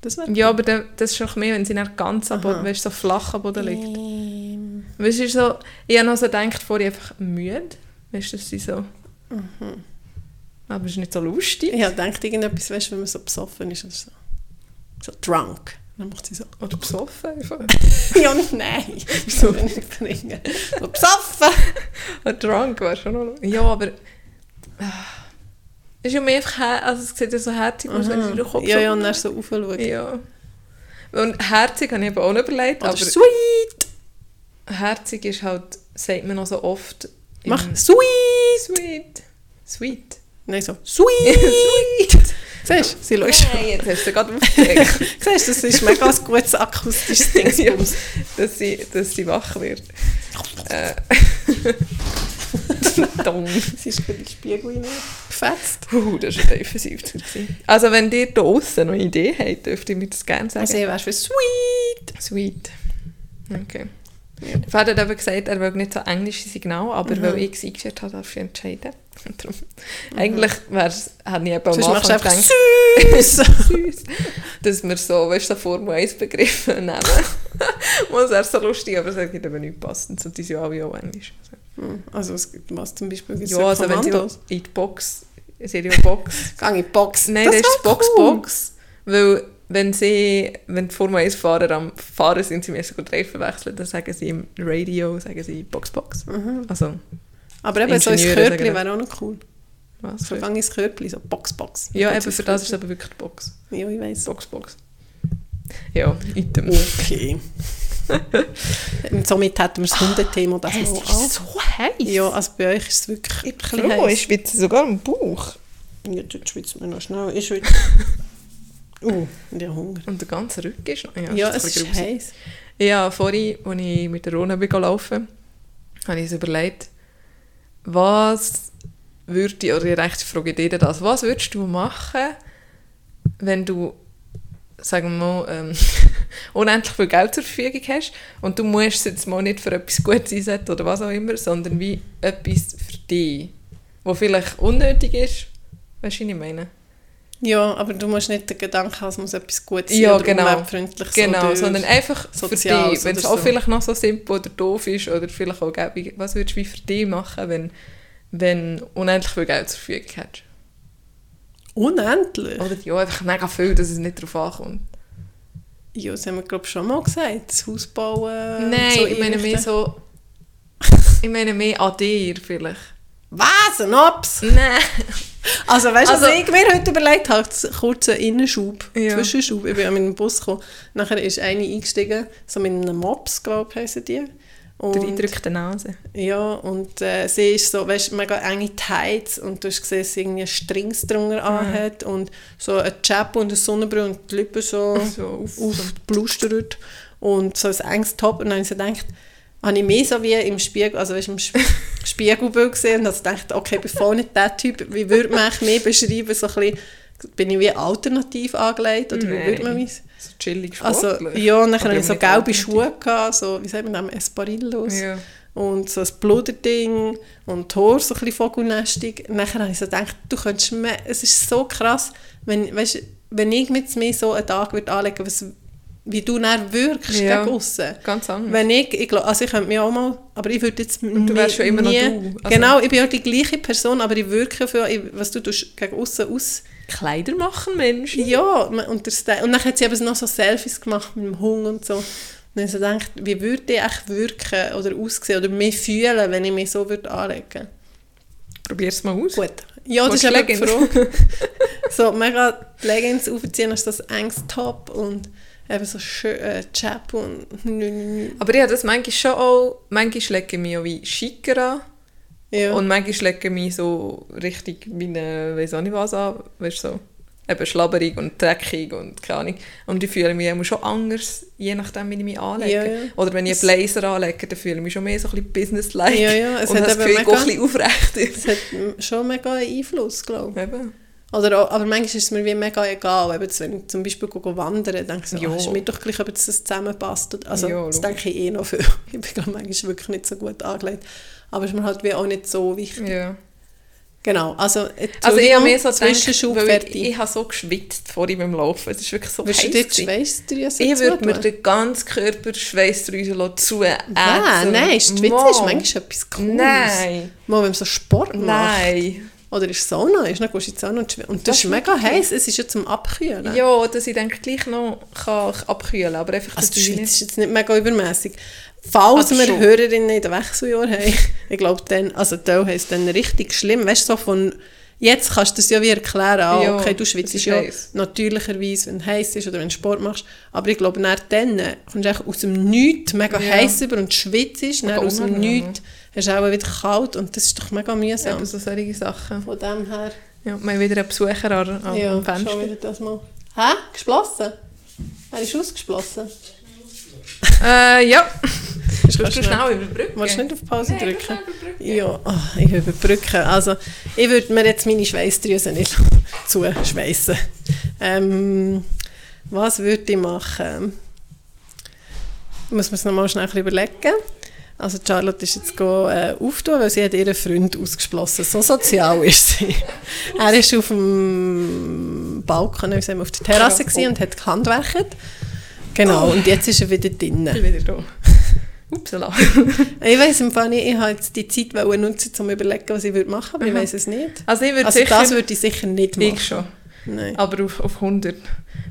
S1: Das
S2: Ja, aber dann- das ist auch mehr, wenn sie nicht ganz am. Boden, weißt, so flach am Boden liegt.
S1: Ähm,
S2: Weißt du, so, ich habe noch so gedacht, vorher einfach müde. Weißt du, dass sie so... Aber es ist nicht so lustig.
S1: Ich habe gedacht, irgendetwas, weißt, wenn man so besoffen ist oder so. So drunk. Dann macht sie so.
S2: Oder besoffen einfach.
S1: ja, nein. Wieso nicht bringen? So besoffen.
S2: Drunk wäre schon noch... Ja, aber... Es ist ja mehr einfach... Also es sieht ja so herzig aus, wenn sie den Kopf
S1: Ja,
S2: so-
S1: ja, und dann so aufschauen.
S2: Ja. Und herzig habe ich eben auch nicht überlegt,
S1: Oder
S2: aber
S1: sweet.
S2: herzig ist halt, sagt man noch so oft...
S1: Mach sweet.
S2: Sweet. Sweet.
S1: Nein, so sweet.
S2: Sweet.
S1: Siehst du, sie schaut.
S2: Nein, jetzt hast du gerade aufgeregt.
S1: Siehst du, das ist mega ein gutes akustisches Ding.
S2: ja, dass, sie, dass sie wach wird. Äh. Dumm.
S1: Sie ist gerade in den Spiegel hinein gefetzt.
S2: Uh, das war defensiv. gewesen. Also wenn ihr da draussen noch eine Idee habt, dürft ihr mir das gerne sagen.
S1: Also, ich wärst für sweet.
S2: Sweet. Okay. Der Vater hat eben gesagt, er will nicht so englische Signale, aber
S1: Mhm.
S2: weil ich es eingeführt habe, darf ich entscheiden. Darum, Eigentlich wär's, hätte ich eben am Anfang gedacht,
S1: süß.
S2: süß, dass wir so, weißt du, so Formel 1 Begriffe nehmen. Was wäre so lustig, aber es gibt eben nicht passend. Und die sind ja alle auch Englisch.
S1: Hm, Also, was, was zum Beispiel
S2: Ja, also wenn sie in die Box, eine Box.
S1: Gang in die Box.
S2: Nein, das, ist
S1: wär
S2: Box
S1: cool.
S2: Box. Weil wenn sie, wenn die Formel 1 Fahrer am Fahren sind, sie müssen gut Reifen wechseln, dann sagen sie im Radio, sagen sie Box Box.
S1: Mhm.
S2: Also,
S1: Aber eben so ein Körbchen wäre auch noch cool.
S2: was?
S1: So gang ins Körbchen, so Box, Box.
S2: Ja, eben für das ist aber wirklich die Box.
S1: Ja, ich weiss.
S2: Box Box. Ja, item.
S1: Okay. Und somit hätten wir das Hundethema das
S2: Es ist
S1: an.
S2: so heiß.
S1: Ja, also bei euch ist es wirklich ein bisschen
S2: Bro,
S1: heiß.
S2: ich schwitze sogar im Bauch.
S1: Ja, jetzt schwitzt man noch schnell. Ich schwitze. Uh, und ich habe Hunger.
S2: Und der ganze Rücken ist noch...
S1: Ja,
S2: ein
S1: es
S2: bisschen
S1: ist heiß.
S2: Ja, vorhin, als ich mit der Rona bin gelaufen habe ich uns überlegt, was würde ich, oder ich recht frage dir das, was würdest du machen, wenn du, sagen wir mal, ähm, unendlich viel Geld zur Verfügung hast und du musst es jetzt mal nicht für etwas Gutes einsetzen oder was auch immer, sondern wie etwas für dich, was vielleicht unnötig ist, weißt du, was ich meine?
S1: Ja, aber du musst nicht den Gedanken haben, es muss etwas Gutes sein
S2: Ja,
S1: oder
S2: genau.
S1: umweltfreundlich
S2: Genau,
S1: oder
S2: sondern einfach für dich. Wenn es auch
S1: so.
S2: vielleicht noch so simpel oder doof ist oder vielleicht auch gäbe, was würdest du für dich machen, wenn, wenn unendlich viel Geld zur Verfügung hättest?
S1: Unendlich?
S2: Oder ja, einfach mega viel, dass es nicht darauf ankommt.
S1: Ja, das haben wir glaube ich schon mal gesagt. Das Haus bauen.
S2: Nein,
S1: so
S2: ich meine mehr so... Ich meine mehr an dir vielleicht.
S1: Was? Ein Ops?
S2: Nein.
S1: Also weißt du,
S2: Also-
S1: was ich mir heute überlegt habe? Kurz einen Innenschub,
S2: Ja.
S1: Zwischenschub. Ich bin mit dem Bus gekommen. Nachher ist eine eingestiegen, so mit einem Mops, glaube ich, heissen die.
S2: Der
S1: Und,
S2: eindrückte Nase.
S1: ja, und äh, sie ist so, weißt du, mega enge Tights und du hast gesehen, dass sie irgendwie Strings drunter anhat und so ein Cap und eine Sonnenbrille und die Lippen so,
S2: So auf-
S1: aufgeblustert und so ein enges Top. Und dann habe ich so gedacht, habe ich mehr so wie im Spiegel, also im Sp- Spiegelbild gesehen und habe gedacht, okay, voll nicht der Typ, wie würde man mich beschreiben, so ein bisschen, bin ich wie alternativ angelegt oder wie
S2: Nein.
S1: würde man mich...
S2: So chillig
S1: Also,
S2: sportlich.
S1: ja, und dann hatte ich so gelbe. Schuhe, gehabt, so, wie sagt man das, Esparillos.
S2: Ja.
S1: Und so ein Bluderding und die Haare so ein bisschen vogelnästig. Dann habe ich so gedacht, du könntest mehr, es ist so krass, wenn, weißt, wenn ich mit mir so einen Tag würde anlegen was wie du dann wirkst
S2: Ja.
S1: gegen aussen.
S2: Ganz anders.
S1: Wenn ich, ich glaub, also ich könnte mich auch mal, aber ich würde jetzt
S2: du wärst schon immer noch
S1: nie,
S2: du. Also-
S1: Genau, ich bin ja die gleiche Person, aber ich wirke für, ich- was du tust, gegen aussen aus.
S2: Kleider machen Menschen.
S1: Ja, und, der und dann hat sie eben noch so Selfies gemacht mit dem Hund und so. Und dann so gedacht, wie würde ich echt wirken oder aussehen oder mich fühlen, wenn ich mich so würde anlegen
S2: Probier es mal aus.
S1: Gut. Ja, das ist eine? Frage. so mega die Leggings aufziehen, hast das enges Top und eben so schön äh, Chap und.
S2: Aber ich habe das manchmal schon auch, manchmal lege ich mich auch wie schicker an
S1: Ja.
S2: und manchmal lege ich mich so richtig wie eine, weiss auch nicht was an, weißt du, so eben schlabberig und dreckig und keine Ahnung. Und ich fühle mich immer schon anders, je nachdem, wie ich mich anlege.
S1: Ja, ja.
S2: Oder wenn ich einen Blazer anlege, dann fühle ich mich schon mehr so ein bisschen businesslike.
S1: Ja, ja, es
S2: und
S1: hat
S2: das Gefühl, ich gehe
S1: mega-
S2: ein bisschen aufrecht.
S1: Das hat schon mega einen Einfluss, glaube ich.
S2: Eben.
S1: Oder auch, aber manchmal ist es mir wie mega egal. Eben, wenn ich zum Beispiel wandern denke ich so, ah, ist mir doch gleich, ob das zusammenpasst. Also
S2: Ja,
S1: das denke ich eh noch viel. Ich bin glaube manchmal wirklich nicht so gut angelegt. Aber es ist mir halt wie auch nicht so wichtig.
S2: Ja.
S1: Genau, also
S2: Also ich habe mir so
S1: Zwischenschub fertig.
S2: ich, ich habe so geschwitzt vor ihm beim Laufen. Es ist wirklich so
S1: du
S2: heiß gewesen.
S1: Schweißdrüse
S2: Ich würde mir den ganzen Körper Schweißdrüsen zu
S1: Ah, nein, die Witze ist manchmal etwas Cooles.
S2: Nein,
S1: Mal, wenn man so Sport macht.
S2: nein.
S1: Oder ist Sauna, ist, dann gehst in die Sauna und, und das,
S2: Das
S1: ist mega heiß, es ist ja zum Abkühlen.
S2: Ja, dass ich denke, gleich noch kann ich abkühlen aber einfach,
S1: Also die Schweiz ist jetzt nicht mega übermäßig. Falls
S2: Aber
S1: wir
S2: schon.
S1: Hörerinnen in den Wechseljahren haben, ich glaube dann, also da heisst dann richtig schlimm, weißt du, so von, jetzt kannst du das ja wie erklären, ah,
S2: Ja,
S1: okay, du schwitzt ja
S2: heiß.
S1: natürlicherweise, wenn es heiß ist oder wenn du Sport machst, aber ich glaube, nach dann kommst du aus dem Nichts mega
S2: Ja.
S1: heiß über und schwitzt,
S2: Mega
S1: aus dem. Nichts hast du auch wieder kalt und das ist doch mega mühsam.
S2: Ja, so solche Sachen.
S1: Von dem her,
S2: Ja, wir haben wieder einen Besucher an, an,
S1: ja,
S2: am
S1: schon
S2: Fenster.
S1: wieder das mal. Hä? Geschlossen? Er ist ausgeschlossen.
S2: Äh, ja.
S1: Kannst
S2: Kannst du schnell überbrücken?
S1: Willst du nicht auf Pause
S2: Nein,
S1: drücken?
S2: schnell.
S1: Ja, oh, ich überbrücke. Also, ich würde mir jetzt meine Schweißdrüse nicht zuschweissen. Ähm, was würde ich machen? Muss man es nochmal schnell überlegen. Also Charlotte ist jetzt go, äh, weil sie hat ihren Freund ausgeschlossen. So sozial ist sie. er ist auf dem Balkon, wir, auf der Terrasse
S2: Ja,
S1: und hat gehandwerkt. Genau, und jetzt ist er wieder drinnen.
S2: Ich bin wieder da. Upsala.
S1: Ich weiß im Fall nicht, ich wollte jetzt die Zeit nutzen, um zu überlegen, was ich würde machen, aber ich
S2: Aha.
S1: weiß es nicht.
S2: Also ich würde
S1: Also
S2: sicher...
S1: das würde ich sicher nicht machen.
S2: ich schon.
S1: Nein.
S2: Aber auf, auf 100.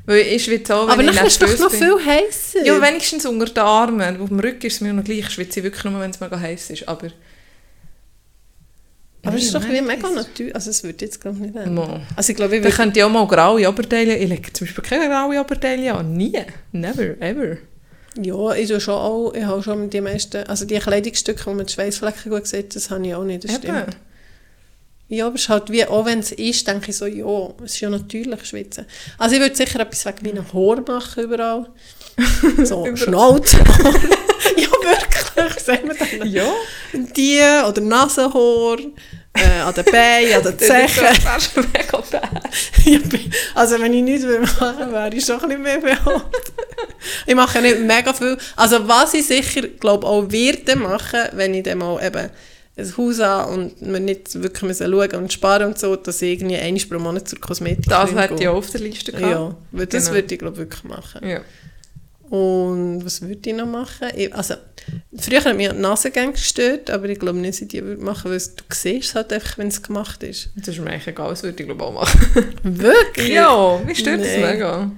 S2: Weil ich schwitze auch, wenn
S1: Aber
S2: ich
S1: dann ist es doch noch
S2: bin.
S1: viel heißer.
S2: Ja, wenigstens unter den Armen. Auf dem Rücken ist es mir noch gleich. Ich schwitze wirklich nur, wenn es mega heiß ist. Aber...
S1: aber es ist doch wie mega natürlich. Also es würde jetzt glaube ich nicht ändern. Also ich glaube, ich
S2: Da
S1: würde...
S2: könnte ich auch mal graue Oberteile... Ich lege zum Beispiel keine graue Oberteile an. Nie. Never. Ever.
S1: Ja, ich tue schon auch, ich habe schon die meisten, also die Kleidungsstücke, wo man die Schweißflecken gut sieht, das habe ich auch nicht, das
S2: Eben.
S1: stimmt. Ja, aber es ist halt wie, auch wenn es ist, denke ich so, ja, es ist ja natürlich Schwitzen. Also ich würde sicher etwas wegen wie ein Haar machen überall. So,
S2: Überall.
S1: Schnauze. ja, wirklich, sagen wir dann?
S2: Ja.
S1: Die oder Nasenhaar, äh, an den Beinen, an den Zechen. Also wenn ich nichts will machen wäre ich schon ein bisschen mehr behaart. ich mache nicht mega viel. Also was ich sicher, glaube auch werde machen, wenn ich dann mal eben ein Haus habe und wir nicht wirklich müssen schauen und sparen und so, dass ich irgendwie einmal pro Monat zur Kosmetik
S2: Das hätte ich auch auf der Liste gehabt.
S1: Ja, weil das
S2: Genau.
S1: würde ich glaube wirklich machen.
S2: Ja.
S1: Und was würde ich noch machen? Ich, also, früher hat mich die Nasengänge gestört, aber ich glaube nicht, dass ich die würde machen, weil du siehst es halt einfach, wenn es gemacht ist.
S2: Das ist mir eigentlich egal, das würde ich glaube auch machen.
S1: Wirklich?
S2: ja, mich stört das
S1: Nein.
S2: mega.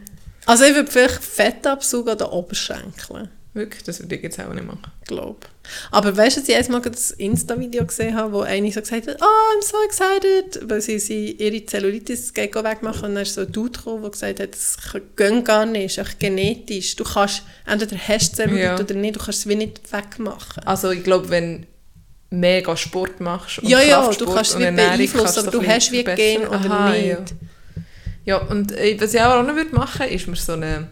S1: Also ich würde vielleicht Fettabzug an den Oberschenkeln,
S2: Wirklich, das würde ich jetzt auch nicht machen.
S1: glaube Aber weißt du, dass ich einmal das Insta-Video gesehen habe, wo eine so gesagt hat, oh, I'm so excited, weil sie, sie ihre Zellulitis wegmachen und dann ist so ein Dude gekommen, der gesagt hat, das geht gar nicht, es ist genetisch. Du kannst, entweder hast du Zellulite
S2: Ja.
S1: oder nicht, du kannst es wie nicht wegmachen.
S2: Also ich glaube, wenn mega Sport machst und
S1: Ja, ja, du kannst es
S2: Ernährung
S1: beeinflussen, aber du hast wie Gen oder
S2: Aha,
S1: nicht.
S2: Ja. ja, und äh, was ich auch noch würde machen, ist mir so eine,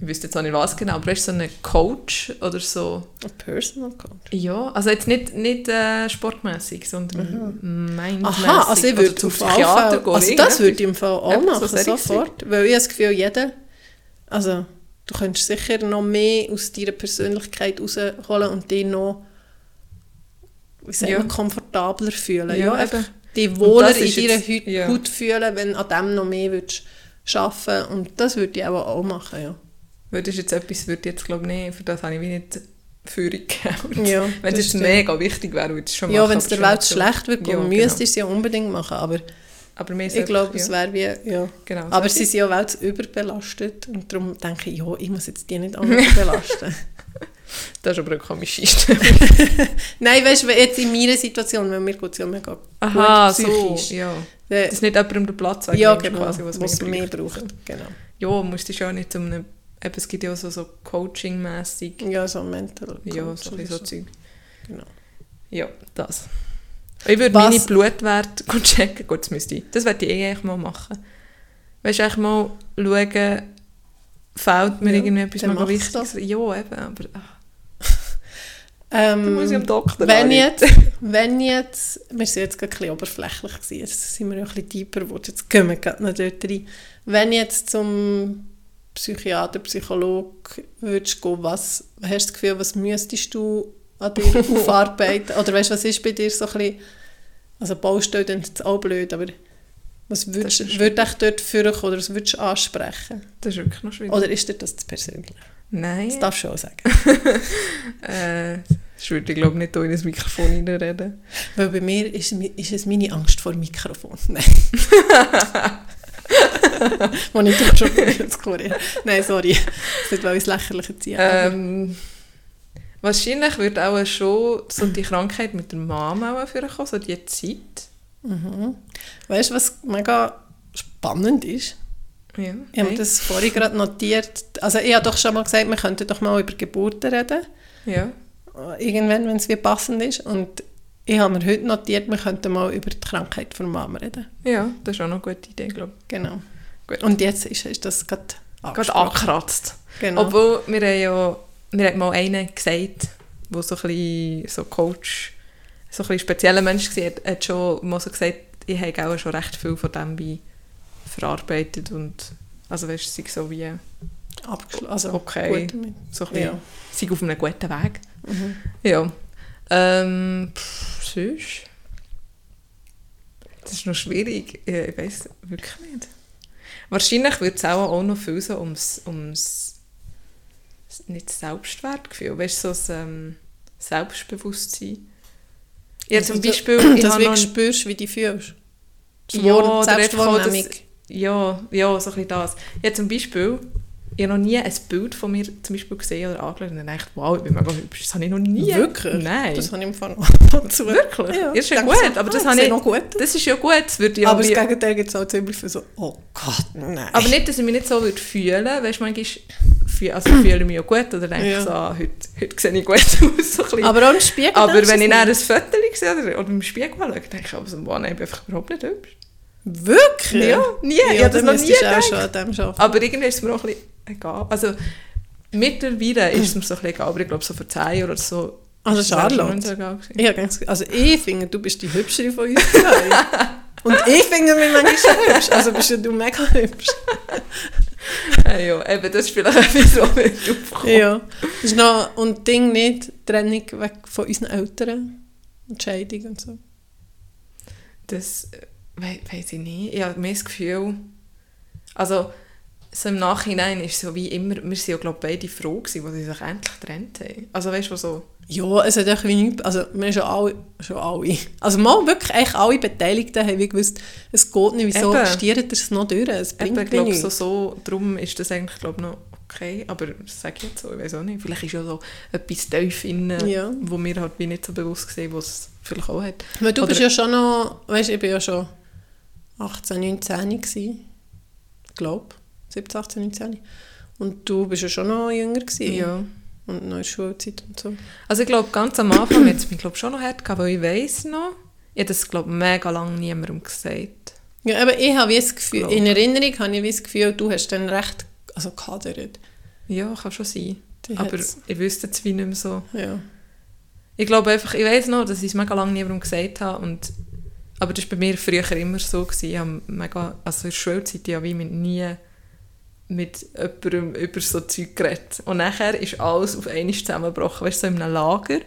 S2: ich wüsste jetzt auch nicht was genau, aber weißt du, so eine Coach oder so.
S1: Ein Personal Coach.
S2: Ja, also jetzt nicht, nicht äh, sportmäßig, sondern mindmäßig.
S1: Aha, also ich würde
S2: zum
S1: Fall,
S2: gehen,
S1: also das würde ich im Fall auch
S2: so
S1: machen,
S2: solche
S1: sofort, weil ich das Gefühl, jeder, also du könntest sicher noch mehr aus deiner Persönlichkeit rausholen und dich noch, wie sagt
S2: Ja.
S1: man, komfortabler fühlen.
S2: Ja,
S1: Ja,
S2: eben.
S1: einfach dich wohler in deiner
S2: jetzt-
S1: Haut,
S2: ja.
S1: Haut fühlen, wenn du an dem noch mehr würdest arbeiten und das würde ich auch machen, ja.
S2: Weil das ist jetzt etwas, würde ich jetzt glaube nicht, für das habe ich wie nicht Führung gegeben.
S1: Ja,
S2: Wenn
S1: das
S2: es mega wichtig wäre, würde ich es schon
S1: Ja,
S2: machen.
S1: wenn es der Welt schlecht wird,
S2: Ja,
S1: ja,
S2: genau.
S1: müsste ich es ja unbedingt machen, aber
S2: Aber
S1: ich glaube, es
S2: ja,
S1: wäre wie, ja.
S2: genau, so
S1: Aber sie sind ja auch überbelastet und darum denke ich, ja, ich muss jetzt die nicht anders belasten.
S2: Das ist aber eine komische Einstellung.
S1: Nein, weißt du, jetzt in meiner Situation, wenn mir geht es ja mega
S2: Aha,
S1: gut
S2: so, ja.
S1: Dann-
S2: Dass nicht jemandem den Platz
S1: ja, genau,
S2: quasi, was
S1: was
S2: mehr braucht.
S1: Genau.
S2: Ja, musst du ja nicht um eine, eben, es gibt ja auch so, so Coaching-mässig,
S1: Ja, so mental.
S2: ja,
S1: Coach
S2: so, ein so Zeug.
S1: Genau.
S2: Ja, das. Ich würde meine Blutwerte checken, gut, das müsste ich. Das würde ich eh eigentlich mal machen. Weißt du, eigentlich mal schauen, fehlt mir
S1: Ja,
S2: irgendwie etwas
S1: dann
S2: mega
S1: mach's
S2: Wichtiges? Ja, eben, aber ach,
S1: Ähm,
S2: muss ich am Doktor
S1: wenn jetzt, wenn jetzt, wir sind jetzt gerade ein bisschen oberflächlich gewesen, jetzt sind wir ja ein bisschen tiefer geworden, jetzt gehen wir gerade noch dort rein. Wenn jetzt zum Psychiater, Psychologe würdest gehen, was, hast du das Gefühl, was müsstest du an dir aufarbeiten? Oder weißt du, was ist bei dir so ein bisschen, also Baustelle dann ist auch blöd, aber was würdest, würde dich dort führen oder was würdest du ansprechen?
S2: Das ist wirklich noch schwierig.
S1: Oder ist dir das zu persönlich?
S2: Nein.
S1: Das darfst du auch sagen.
S2: Äh, das würde ich glaube nicht hier in das Mikrofon reinreden.
S1: Weil bei mir ist, ist es meine Angst vor dem Mikrofon. Nein. Wo ich dort schon jetzt korrigiere. Nein, sorry. Das nicht, weil ich es lächerlich ziehe. aber-
S2: Ähm, wahrscheinlich würde auch schon so die Krankheit mit der Mama auch vorkommen, so die Zeit.
S1: Mhm. Weißt du, was mega spannend ist?
S2: Ja,
S1: Ich habe
S2: hey.
S1: das vorhin gerade notiert. Also ich habe doch schon mal gesagt, wir könnten doch mal über Geburten reden.
S2: ja.
S1: Irgendwann, wenn es wie passend ist. Und ich habe mir heute notiert, wir könnten mal über die Krankheit von Mama reden.
S2: ja, das ist auch noch eine gute Idee, glaube
S1: Genau.
S2: Gut.
S1: Und jetzt ist, ist das gerade
S2: ich. Angekratzt.
S1: Genau.
S2: Obwohl, wir haben ja mir hat mal einen gesagt, der so ein bisschen so Coach, so ein bisschen spezieller Mensch war, hat, hat schon mal so gesagt, ich habe auch schon recht viel von dem wie verarbeitet und also weißt du, so wie
S1: Abgeschlossen. Also
S2: Okay.
S1: gut damit.
S2: so ein bisschen,
S1: Ja.
S2: auf einem guten Weg.
S1: Mhm.
S2: Ja. Ähm, pff, sonst? Das ist noch schwierig. Ja, Ich weiß wirklich nicht. Wahrscheinlich wird es auch, auch noch viel so ums, ums nicht Selbstwertgefühl, weißt du, so ein ähm, Selbstbewusstsein. Ja, zum
S1: Also,
S2: Beispiel, ich
S1: dass
S2: habe
S1: du wirklich spürst, wie du dich fühlst. Das
S2: Ja,
S1: Wort Selbstwahrnehmung.
S2: dass- Ja, ja, so ein bisschen das. Ja, zum Beispiel, ich habe noch nie ein Bild von mir zum Beispiel gesehen oder angeschaut und dann dachte wow, ich bin mega hübsch. Das habe ich noch nie.
S1: Wirklich?
S2: Nein.
S1: Das habe ich im Fall noch zu.
S2: Wirklich?
S1: Ja,
S2: ist ja gut,
S1: so,
S2: aber das
S1: ah,
S2: habe ich-
S1: noch gut.
S2: Das ist ja gut. Das würde ich
S1: aber das Gegenteil gibt es auch ziemlich viel so, oh Gott, nein.
S2: aber nicht, dass ich mich nicht so würde fühlen würde. Weißt du, manchmal fühle also fühle ich mich ja gut oder denke
S1: Ja.
S2: so, ah, heute, heute sehe ich gut aus. So
S1: aber auch im Spiegel
S2: Aber wenn ich dann ein? Foto sehe oder, oder im Spiegel schaue, denke ich aber so, wow, nein, ich bin einfach überhaupt nicht hübsch.
S1: Wirklich?
S2: Ja, nie.
S1: Ja,
S2: ich habe das noch nie
S1: du auch schon an dem arbeiten.
S2: Aber irgendwie ist es mir auch ein bisschen egal. Also, mittlerweile ist es mir so ein bisschen egal, aber ich glaube, so vor zehn Jahren oder so
S1: Also
S2: auch
S1: Charlotte?
S2: so.
S1: Ich also ich finde, du bist die Hübschere von uns. Und ich finde mich manchmal schon hübsch. Also bist ja du mega hübsch.
S2: Ja, ja, eben, das ist vielleicht etwas, was mir aufkommt.
S1: Ja. Das ist noch, und Ding nicht, Trennung weg von unseren Eltern. Und Scheidung und so.
S2: Das we weiß ich nicht. Ich habe mehr das Gefühl, also so im Nachhinein ist es so wie immer, wir sind ja glaube beide froh gewesen, als sie sich endlich getrennt haben. Also weißt du, was so...
S1: Ja, es hat echt wie nichts, also wir haben schon alle, schon alle, also mal wirklich eigentlich alle Beteiligten haben wie gewusst, es geht nicht, wieso
S2: Eben.
S1: stiert ihr es noch durch, es
S2: Eben,
S1: bringt
S2: glaube,
S1: nichts.
S2: so, so, darum ist das eigentlich glaube noch okay, aber das sage ich jetzt so, ich weiß auch nicht. Vielleicht ist ja so etwas tief innen,
S1: Ja.
S2: wo mir halt wie nicht so bewusst gesehen, was es vielleicht auch hat.
S1: Weil du
S2: Oder-
S1: bist ja schon noch, weißt du, ich bin ja schon 18, 19 gewesen, ich glaube, 17, 18, 19. Und du bist ja schon noch jünger gewesen.
S2: Ja.
S1: Und noch in der Schulzeit und so.
S2: Also ich glaube, ganz am Anfang hat es mich glaub, schon noch hart gehabt, weil ich weiss noch, ich habe das glaube mega lange niemandem gesagt.
S1: Ja, aber ich habe das Gefühl,
S2: Glaub.
S1: in Erinnerung habe ich das Gefühl, du hast dann recht, also gehadert.
S2: Ja, kann schon sein.
S1: Die
S2: aber
S1: hat's-
S2: ich wüsste es wie nicht mehr so.
S1: Ja.
S2: Ich glaube einfach, ich weiß noch, dass ich es mega lange niemandem gesagt habe. Und, aber das war bei mir früher immer so. Gewesen. Ich habe mega, also in der Schulzeit habe ich mit nie mit jemandem über so Zeug geredet. Und nachher ist alles auf einmal zusammengebrochen, weißt du, so in einem Lager.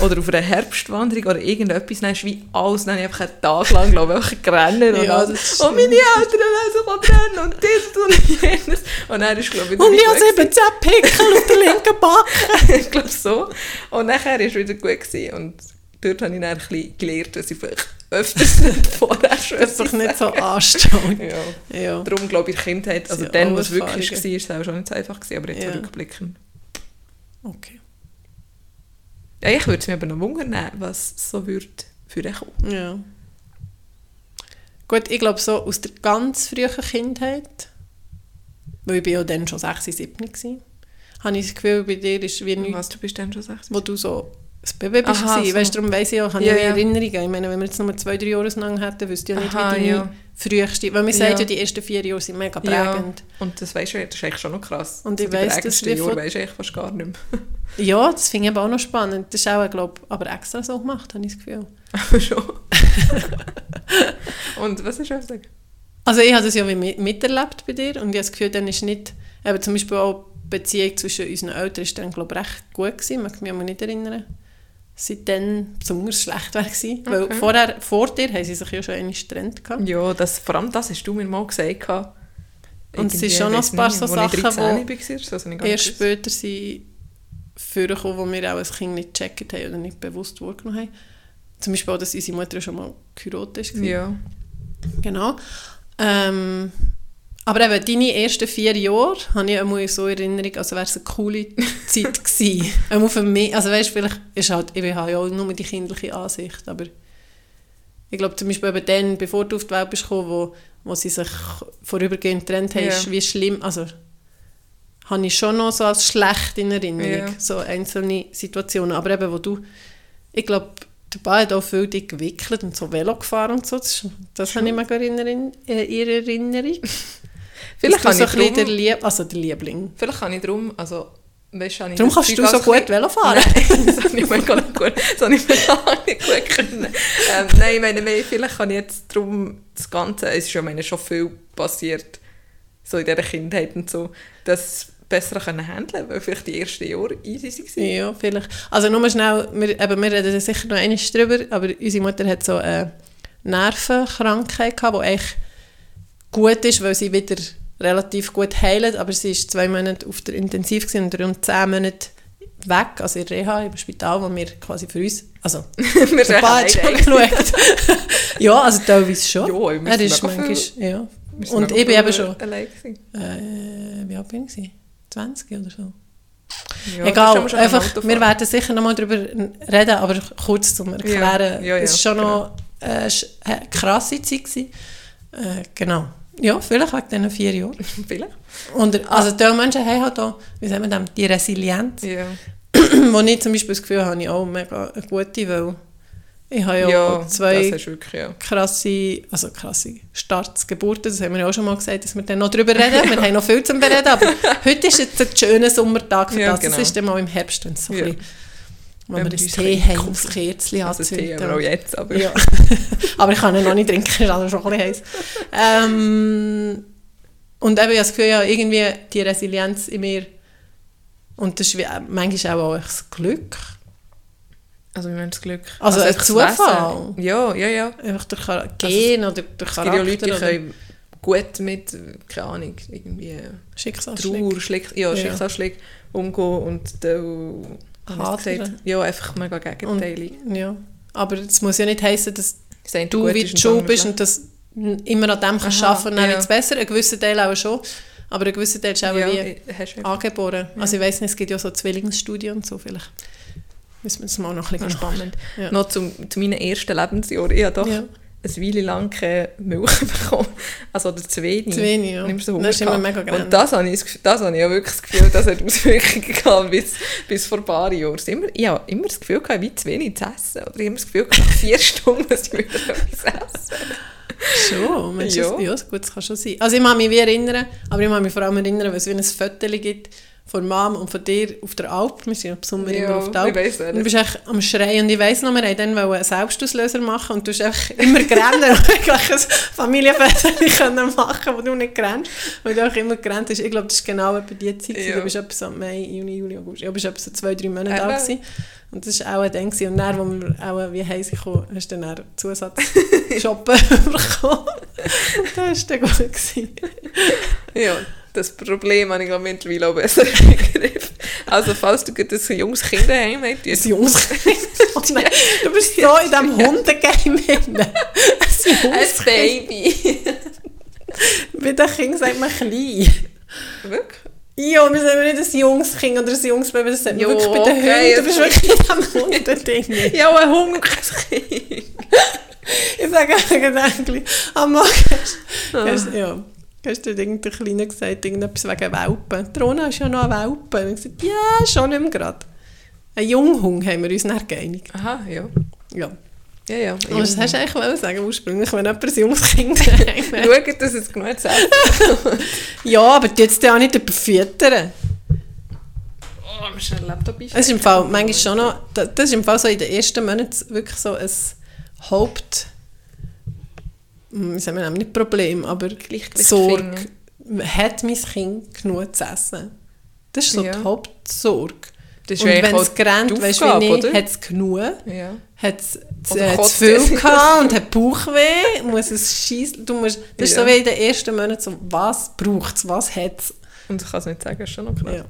S2: oder auf einer Herbstwanderung oder irgendetwas, dann ist wie alles, dann habe ich einen Tag lang, glaube ich, gerannt und,
S1: Ja,
S2: alles. und meine Eltern haben sich rennen und das und jenes. Und dann ist, glaube ich, wieder
S1: Und ich
S2: wie
S1: habe
S2: gut
S1: 17 Pickel auf der linken Backe.
S2: ich glaube so. Und nachher war es wieder gut. Gewesen. Und dort habe ich dann ein bisschen gelernt, dass ich vielleicht öfters nicht vorher schon
S1: Das doch nicht so anstrengend.
S2: Ja.
S1: Ja.
S2: Darum glaube ich, Kindheit, also
S1: sind
S2: dann, was wirklich war, ist es auch schon nicht so einfach gewesen, aber jetzt
S1: Ja.
S2: ja. rückblickend.
S1: Okay.
S2: Ja, ich würde es mir aber noch wundern, was so würde für dich kommen.
S1: Ja. Gut, ich glaube so aus der ganz frühen Kindheit, weil ich bin ja dann schon 6, 7 war, habe ich das Gefühl, bei dir ist wie nichts,
S2: Was, du bist dann schon 60?
S1: wo du so ein Baby bist.
S2: Aha, so.
S1: Weißt du, darum weiss ich auch, habe
S2: Ja,
S1: ich
S2: ja.
S1: Erinnerungen. Ich meine, wenn wir jetzt nur zwei, drei Jahre auseinander hätten, wüsste ich ja nicht,
S2: Aha,
S1: wie deine
S2: ja.
S1: früheste... Weil man sagt
S2: Ja.
S1: ja, die ersten vier Jahre sind mega
S2: Ja,
S1: prägend.
S2: und das weisst du, ja, das ist eigentlich schon noch krass.
S1: Und ich
S2: die
S1: weiss, dass
S2: prägendsten Jahre weisst du eigentlich fast gar nicht mehr.
S1: Ja, das finde ich aber auch noch spannend. Das ist auch, glaube aber extra so gemacht, habe ich das Gefühl.
S2: Aber schon. und was ist das sagen?
S1: Also ich habe das ja miterlebt bei dir und ich habe das Gefühl, dann ist nicht, eben zum Beispiel auch die Beziehung zwischen unseren Eltern ist dann, glaube ich, recht gut gewesen, ich mag mich nicht erinnern, seit dann besonders schlecht war gewesen, weil
S2: Okay.
S1: vorher, vor dir haben sie sich ja schon einmal getrennt gehabt.
S2: Ja, das, vor allem das hast du mir mal gesagt. gehabt.
S1: Und es ist schon noch ein paar
S2: nicht,
S1: so Sachen,
S2: ich 13
S1: wo
S2: war, so, also
S1: Erst später sind vorgekommen, wo wir auch als Kind nicht gecheckt haben oder nicht bewusst wahrgenommen haben. Zum Beispiel auch, dass unsere Mutter schon mal geheiratet war.
S2: Ja.
S1: Genau. Ähm, aber eben, deine ersten vier Jahre habe ich einmal so in Erinnerung, also wäre es eine coole Zeit gewesen. Einmal für mich, also weißt, vielleicht ist halt, ich habe ja auch nur die kindliche Ansicht, aber ich glaube zum Beispiel eben dann, bevor du auf die Welt bist gekommen, wo, wo sie sich vorübergehend getrennt haben, ist wie schlimm, also habe ich schon noch so als schlecht in Erinnerung,
S2: Ja.
S1: so einzelne Situationen, aber eben, wo du, ich glaube, der Ball hat auch viel dich gewickelt und so Velo gefahren und so, das, das habe ich mir in Erinnerung.
S2: Vielleicht
S1: Dass
S2: kann
S1: du
S2: ich
S1: so ein bisschen der,
S2: drum,
S1: Lieb also der Liebling.
S2: vielleicht kann ich drum, also, weißt, habe
S1: Darum kannst
S2: Zeug
S1: du so gut Velo fahren.
S2: Nein, das habe ich mir gar nicht gut, das habe ich mir gar nicht gut können. Ähm, nein, ich meine, mehr, vielleicht kann ich jetzt drum das Ganze, es ist ja meine, schon viel passiert, so in dieser Kindheit und so, das besser können handeln, weil vielleicht die ersten Jahre easy waren.
S1: Ja, vielleicht. Also nur schnell, wir, eben, wir reden sicher noch einmal drüber, aber unsere Mutter hat so eine Nervenkrankheit gehabt, die eigentlich gut ist, weil sie wieder relativ gut heilt, aber sie ist zwei Monate auf der Intensiv gewesen und rund zehn Monate weg, also in Reha, im Spital, wo wir quasi für uns, also
S2: Wir
S1: der Paar hat schon geschaut. ja, also teilweise schon.
S2: Ja,
S1: er ist manchmal,
S2: viel-
S1: ja. Und ich bin eben schon,
S2: Allein
S1: äh, wie alt bin ich? gewesen? 20 oder so.
S2: Ja,
S1: Egal, einfach, wir werden sicher noch mal darüber reden, aber kurz zum Erklären.
S2: Ja, ja,
S1: es war schon noch äh, sch- eine krasse Zeit. Gewesen. Äh, genau. Ja, vielleicht wegen diesen vier Jahren.
S2: Vielleicht.
S1: Und, also die Menschen haben halt auch, wie sagen wir das, die Resilienz,
S2: Ja.
S1: wo ich zum Beispiel das Gefühl habe, ich auch mega eine gute, weil ich habe ja,
S2: Ja,
S1: zwei
S2: wirklich, ja.
S1: krasse, also krasse Startsgeburten, das haben wir ja auch schon mal gesagt, dass wir dann noch darüber reden. wir haben noch viel zu bereden, aber heute ist jetzt ein schöner Sommertag für
S2: Ja,
S1: das.
S2: genau.
S1: Das ist dann mal im Herbst, wenn es so
S2: Ja.
S1: ein bisschen, wenn
S2: Wenn
S1: wir
S2: wir ein
S1: haben, das Kerzchen
S2: Also Tee
S1: anzünden.
S2: aber auch jetzt, aber
S1: Ja. aber ich kann ihn noch nicht trinken, ist also schon ein bisschen heiß. Ähm, und eben, ich habe das Gefühl, ja, irgendwie die Resilienz in mir und das ist wie, manchmal auch das Glück.
S2: Also meinst du das Glück?
S1: Also ein
S2: einfach das
S1: Zufall.
S2: Ja, ja, ja.
S1: Einfach durch Char- Gen oder durch
S2: Es gibt ja
S1: Charakter
S2: Leute, die können gut mit, keine Ahnung, irgendwie
S1: Schicksalsschläge.
S2: Trauer, Schlick, ja,
S1: Ja.
S2: Schicksalsschläge umgehen und dann, wie gesagt, ja, einfach mega gegenteilig.
S1: Ja, aber es muss ja nicht heißen, dass
S2: Das
S1: du wie
S2: und
S1: schon
S2: das
S1: bist und das n- immer an dem kannst
S2: Aha,
S1: arbeiten und dann
S2: ja.
S1: wird es besser. Ein gewisser Teil auch schon, aber ein gewisser Teil ist auch wie
S2: ja, du
S1: angeboren. Also ich weiss nicht, es gibt ja so Zwillingsstudien und so, vielleicht müssen wir das mal noch ein
S2: ja,
S1: bisschen
S2: spannend.
S1: Ja.
S2: Noch zum, zu meinen ersten Lebensjahren. Ich habe doch
S1: Ja.
S2: Eine Weile lang keine Milch bekommen. Also oder zu wenig.
S1: Zu wenig, ja.
S2: Nimmst du
S1: Das ist immer mega grell.
S2: Und das habe, ich, das habe ich ja wirklich das Gefühl, das hat Auswirkungen gehabt bis, bis vor ein paar Jahren. Immer, ich habe immer das Gefühl gehabt, wie zu wenig zu essen. Oder ich habe immer das Gefühl gehabt, vier Stunden muss ich wieder etwas essen.
S1: Schon, meinst du
S2: Ja.
S1: das? ja, gut, das kann schon sein. Also ich kann mich wie erinnern, aber ich kann mich vor allem erinnern, weil es wie ein Foto gibt, von Mom und von dir auf der Alp. Wir sind im Sommer
S2: Ja,
S1: immer auf der
S2: ich
S1: Alp.
S2: weiss
S1: und du bist echt am Schreien. Und ich weiss noch, wir wollten dann einen Selbstauslöser machen und du hast einfach immer gerannt und eigentlich ein Familienfest können machen wo du nicht grennst. Weil du auch immer gerannt hast. Ich glaube, das war genau etwa die Zeit.
S2: Ja.
S1: Du bist etwa so Mai, Juni, Juli, August. Ja, du bist etwa so zwei, drei Monate
S2: Eben.
S1: alt gewesen. Und das war auch ein Ding. Und dann, wo wir auch wie heim gekommen, hast du dann auch Zusatz shoppen bekommen. das war dann gut.
S2: Ja, das Problem habe ich glaube mittlerweile auch besser im Griff. Also falls du gerade ein junges Kind daheim hast,
S1: Ein. Oh nein, du bist so in diesem Hundegame drin. Ein Jungs.
S2: Baby.
S1: Bei den Kindern sagt man klein.
S2: Wirklich?
S1: Ja, wir sagen nicht ein Jungskind oder ein Jungsbaby, das sagt man wirklich bei den
S2: okay,
S1: Hunden. Du bist
S2: jetzt-
S1: wirklich in diesem Hundeding.
S2: Ja, ein kein Kind.
S1: Ich sage eigentlich, am Morgen hast, ja, hast du irgendein Kleiner gesagt, irgendetwas wegen Welpen. Die Rona ist ja noch ein Welpe. Und ich gesagt, ja, schon nicht mehr gerade. Ein Junghund haben wir uns dann geeinigt.
S2: Aha, ja.
S1: Ja.
S2: Ja, ja.
S1: Aber das hast du eigentlich wollen sagen ursprünglich, wenn jemand ein junges Kind hat.
S2: Schaut, dass es genug essen
S1: Ja, aber du jetzt auch nicht überfüttern.
S2: Oh, müssen einen Laptop
S1: Es ist im Fall manchmal schon noch, da- das ist im Fall so in den ersten Monaten wirklich so ein Haupt, wie sagen wir, nicht Problem, aber Sorge. Hat mein Kind genug zu essen? Das ist so
S2: Ja.
S1: die Hauptsorge.
S2: Das ist
S1: Und wenn es
S2: die
S1: weißt du nicht, hat es genug,
S2: Ja.
S1: hat es äh, zu viel gehabt und hat Bauchweh, muss es schießen. Du musst, das ist
S2: Ja.
S1: so wie in den ersten Monaten so, was braucht es, was hat es.
S2: Und ich kann es nicht sagen, ist schon noch knapp.
S1: Ja.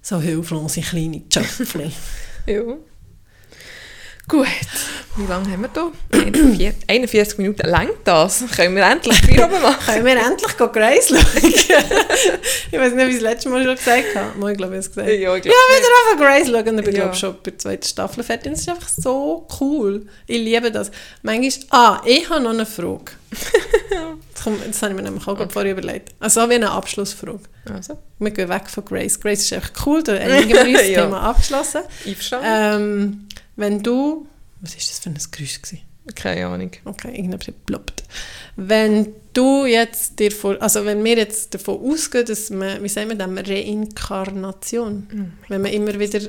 S1: So hilflose kleine Schöpfchen.
S2: Ja. Gut. Wie lange haben wir da? 41 41 Minuten. Längt das? Können wir endlich Bier oben machen?
S1: Können wir endlich Grace schauen? ich weiß nicht, wie ich das letzte Mal schon gesagt habe. Mal, ich glaube, ich habe es gesagt.
S2: Ja, ich
S1: Ja, wieder auf Grace schauen. Ich bin,
S2: Ja.
S1: glaube schon bei der zweiten Staffel fertig. Es ist einfach so cool. Ich liebe das. Manchmal, ah, ich habe noch eine Frage. Das, kommt, das habe ich mir nämlich auch gerade vorher überlegt. Also wie eine Abschlussfrage.
S2: Also,
S1: Wir gehen weg von Grace. Grace ist einfach cool, da haben wir das
S2: Ja.
S1: Thema abgeschlossen. Ähm, wenn du... Was war das für ein Geräusch? Gewesen?
S2: Keine Ahnung.
S1: Okay, irgendetwas ploppt. Wenn du jetzt dir vor, also wenn wir jetzt davon ausgehen, dass man, wie sagen wir das, Reinkarnation, wenn man immer wieder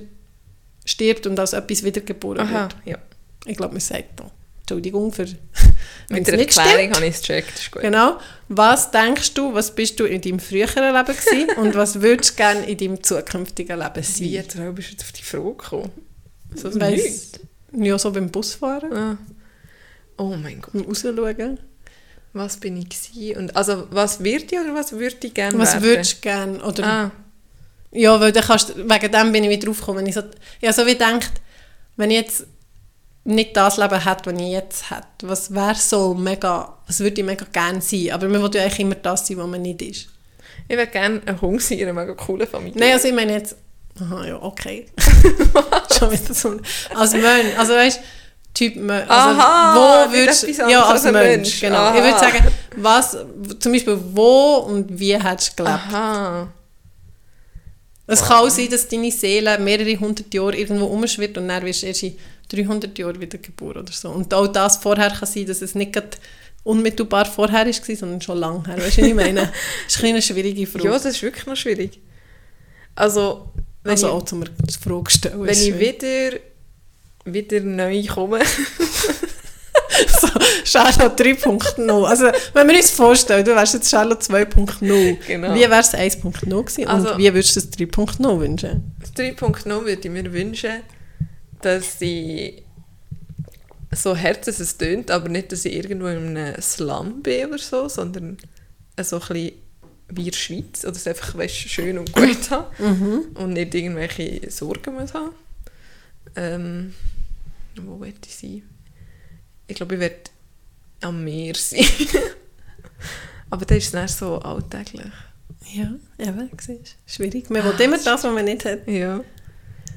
S1: stirbt und als etwas wiedergeboren
S2: Aha,
S1: wird.
S2: ja.
S1: Ich glaube, man sagt noch, Entschuldigung für,
S2: Mit der
S1: nicht
S2: Erklärung habe ich es gecheckt. Ist gut.
S1: Genau. Was denkst du, was bist du in deinem früheren Leben gewesen und was würdest du gerne in deinem zukünftigen Leben
S2: Wie
S1: sein?
S2: jetzt bist du jetzt auf die Frage gekommen? So
S1: Weiss- Ja, so beim Busfahren,
S2: Ah. Oh mein Gott.
S1: beim Rausschauen.
S2: Was bin ich gewesen? Und also, was wird ich oder was würde ich gerne
S1: Was
S2: werden?
S1: würdest du gerne, oder
S2: Ah,
S1: Ja, weil dann kannst, wegen dem bin ich wieder draufgekommen. Ich so, ja, so wie denkt, wenn ich jetzt nicht das Leben hätte, das ich jetzt hätte, was wäre so mega, was würde ich mega gerne sein? Aber man will ja eigentlich immer das sein, was man nicht ist.
S2: ich würde gerne ein Hund sein in einer mega coolen Familie.
S1: Nein, also ich meine jetzt, aha, ja, okay. Schon wieder so, als Mensch, also weißt Typ Mensch, also
S2: Aha,
S1: wo würdest ja, als
S2: als
S1: Mensch,
S2: Mensch.
S1: genau.
S2: Aha.
S1: Ich würde sagen, was, zum Beispiel wo und wie hättest du gelebt?
S2: Aha.
S1: Es kann auch sein, dass deine Seele mehrere hundert Jahre irgendwo umschwirrt und dann wirst du erst in 300 Jahren wieder geboren oder so. Und auch das vorher kann sein, dass es nicht unmittelbar vorher war, sondern schon lange her. Weißt du, was ich meine? Das ist eine schwierige Frage.
S2: Ja, das ist wirklich noch schwierig. Also, wenn
S1: also
S2: ich,
S1: auch zum Frage stellen.
S2: wenn ich wieder, wieder neu komme,
S1: so, Charlotte 3.0. Also, wenn wir uns vorstellen, du wärst jetzt Charlotte 2.0.
S2: Genau.
S1: Wie wäre es 1.0 gewesen?
S2: Also-
S1: und wie würdest du das 3.0 wünschen?
S2: das 3.0 würde ich mir wünschen, dass ich so hart dass es tönt, aber nicht, dass ich irgendwo in einem Slum bin oder so, sondern so ein bisschen wie in der Schweiz oder es einfach weißt, schön und gut habe und nicht irgendwelche Sorgen muss haben. Ähm, wo will ich sein? Ich glaube, ich werde am Meer sein. aber das ist dann so alltäglich.
S1: Ja, eben, siehst. Schwierig. Man will immer das, was man nicht hat.
S2: Ja.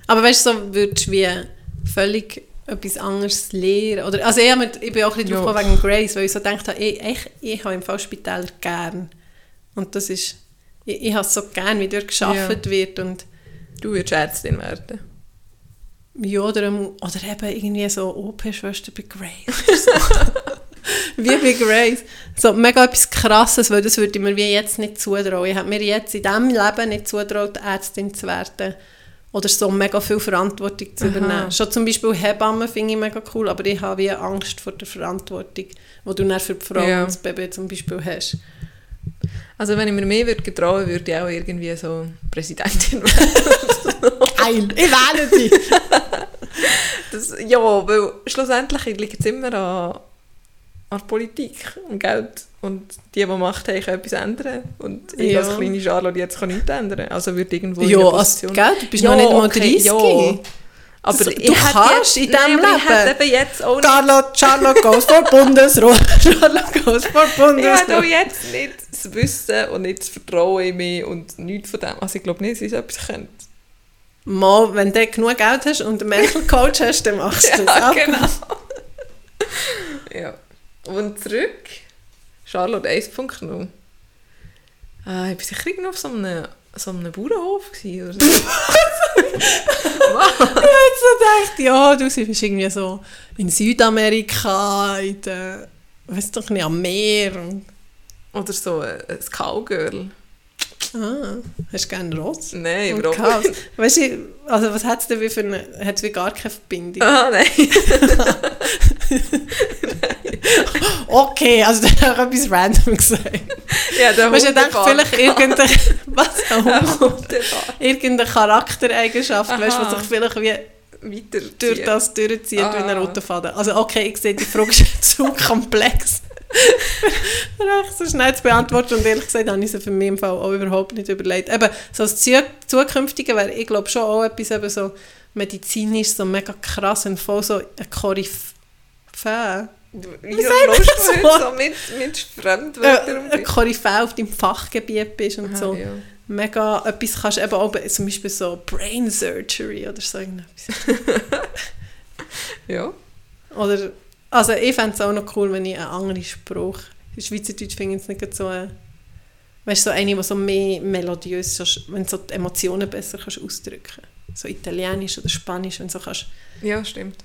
S1: Aber weißt du, so würdest du wie völlig etwas anderes lernen? Oder, also ich, mir- ich bin auch ein bisschen
S2: Ja.
S1: drauf wegen Grace, weil ich so gedacht habe, ich, ich, ich habe im Fall Spitäler gern. Und das ist, ich, ich habe es so gern, wie dort geschafft wird. Und
S2: Du würdest Ärztin werden.
S1: Ja, oder, oder eben irgendwie so OP-Schwester bei Grace. oder so. wie bei Grace. So mega etwas Krasses, weil das würde ich mir wie jetzt nicht zutrauen. Ich habe mir jetzt in diesem Leben nicht zutraut, Ärztin zu werden. Oder so mega viel Verantwortung zu
S2: Aha.
S1: übernehmen. Schon zum Beispiel Hebammen finde ich mega cool, aber ich habe wie Angst vor der Verantwortung, die du dann für die Frau
S2: Ja.
S1: und das Baby zum Beispiel hast.
S2: Also wenn ich mir mehr würde getrauen, würde ich auch irgendwie so Präsidentin werden.
S1: Geil, ich wähle dich!
S2: Das, ja, weil schlussendlich liegt es immer an, an Politik und Geld. Und die, die Macht haben, können etwas ändern. Und ich
S1: Ja.
S2: als kleine Charlotte jetzt kann nichts ändern. Also würde irgendwo
S1: Ja,
S2: in
S1: also,
S2: Position...
S1: gell, du bist noch nicht mal 30.
S2: ja. Aber
S1: Das-
S2: ich
S1: du kannst in
S2: Nein,
S1: diesem
S2: aber Ich
S1: Leben.
S2: eben jetzt auch nicht...
S1: Charlotte, Charlotte goes for Bundesrat. Charlotte goes for
S2: Ich hätte auch
S1: Bundesrat.
S2: jetzt nicht das Wissen und nicht das Vertrauen in mich und nichts von dem. Also ich glaube nicht, dass ich etwas könnte.
S1: Mal, wenn du genug Geld hast und einen Mental Coach hast, dann machst du das
S2: Ja,
S1: auch.
S2: genau. ja. Und zurück. Charlotte 1.0. Ah, ich war sicher irgendwo auf so einem, so einem Bauernhof. Gewesen, oder so.
S1: Ich habe jetzt so gedacht, ja, du bist irgendwie so in Südamerika, in der, weißt doch nicht, am Meer.
S2: Oder so ein, ein Cowgirl.
S1: Ah, hast du gerne Ross?
S2: Nein,
S1: Und Chaos.
S2: nicht.
S1: Weißt du, also was hat es denn wie für eine, hat es wie gar keine Verbindung?
S2: Ah, nein.
S1: Okay, also da habe ich etwas random gesagt.
S2: ja, der
S1: Weißt du,
S2: Hundebart.
S1: vielleicht irgendeine, was?
S2: Hundebart.
S1: irgendeine Charaktereigenschaft, weißt,
S2: Aha.
S1: was sich vielleicht wie
S2: Weiter.
S1: durch das durchzieht wie ein
S2: Ah.
S1: roter Faden. Also okay, ich sehe, die Frage ist zu komplex. Recht so schnell zu beantworten und ehrlich gesagt habe ich sie für mich im Fall auch überhaupt nicht überlegt. Eben, so das Zu- Zukünftige wäre, ich glaube schon auch etwas eben so medizinisch, so mega krass und voll so ein Koryphäe.
S2: Wieso läufst
S1: das
S2: du so mit, mit Fremdwörtern
S1: ein? Koryphäe auf deinem Fachgebiet bist und
S2: Aha,
S1: so
S2: ja.
S1: mega etwas kannst, eben auch zum Beispiel so Brain Surgery oder so irgendetwas.
S2: ja.
S1: Oder, also ich fände es auch noch cool, wenn ich einen anderen Spruch, Schweizerdeutsch finde ich es nicht so, äh, weißt du, so eine, die so mehr melodiös, so, wenn du so die Emotionen besser kannst ausdrücken So Italienisch oder Spanisch, wenn du so kannst.
S2: Ja, stimmt.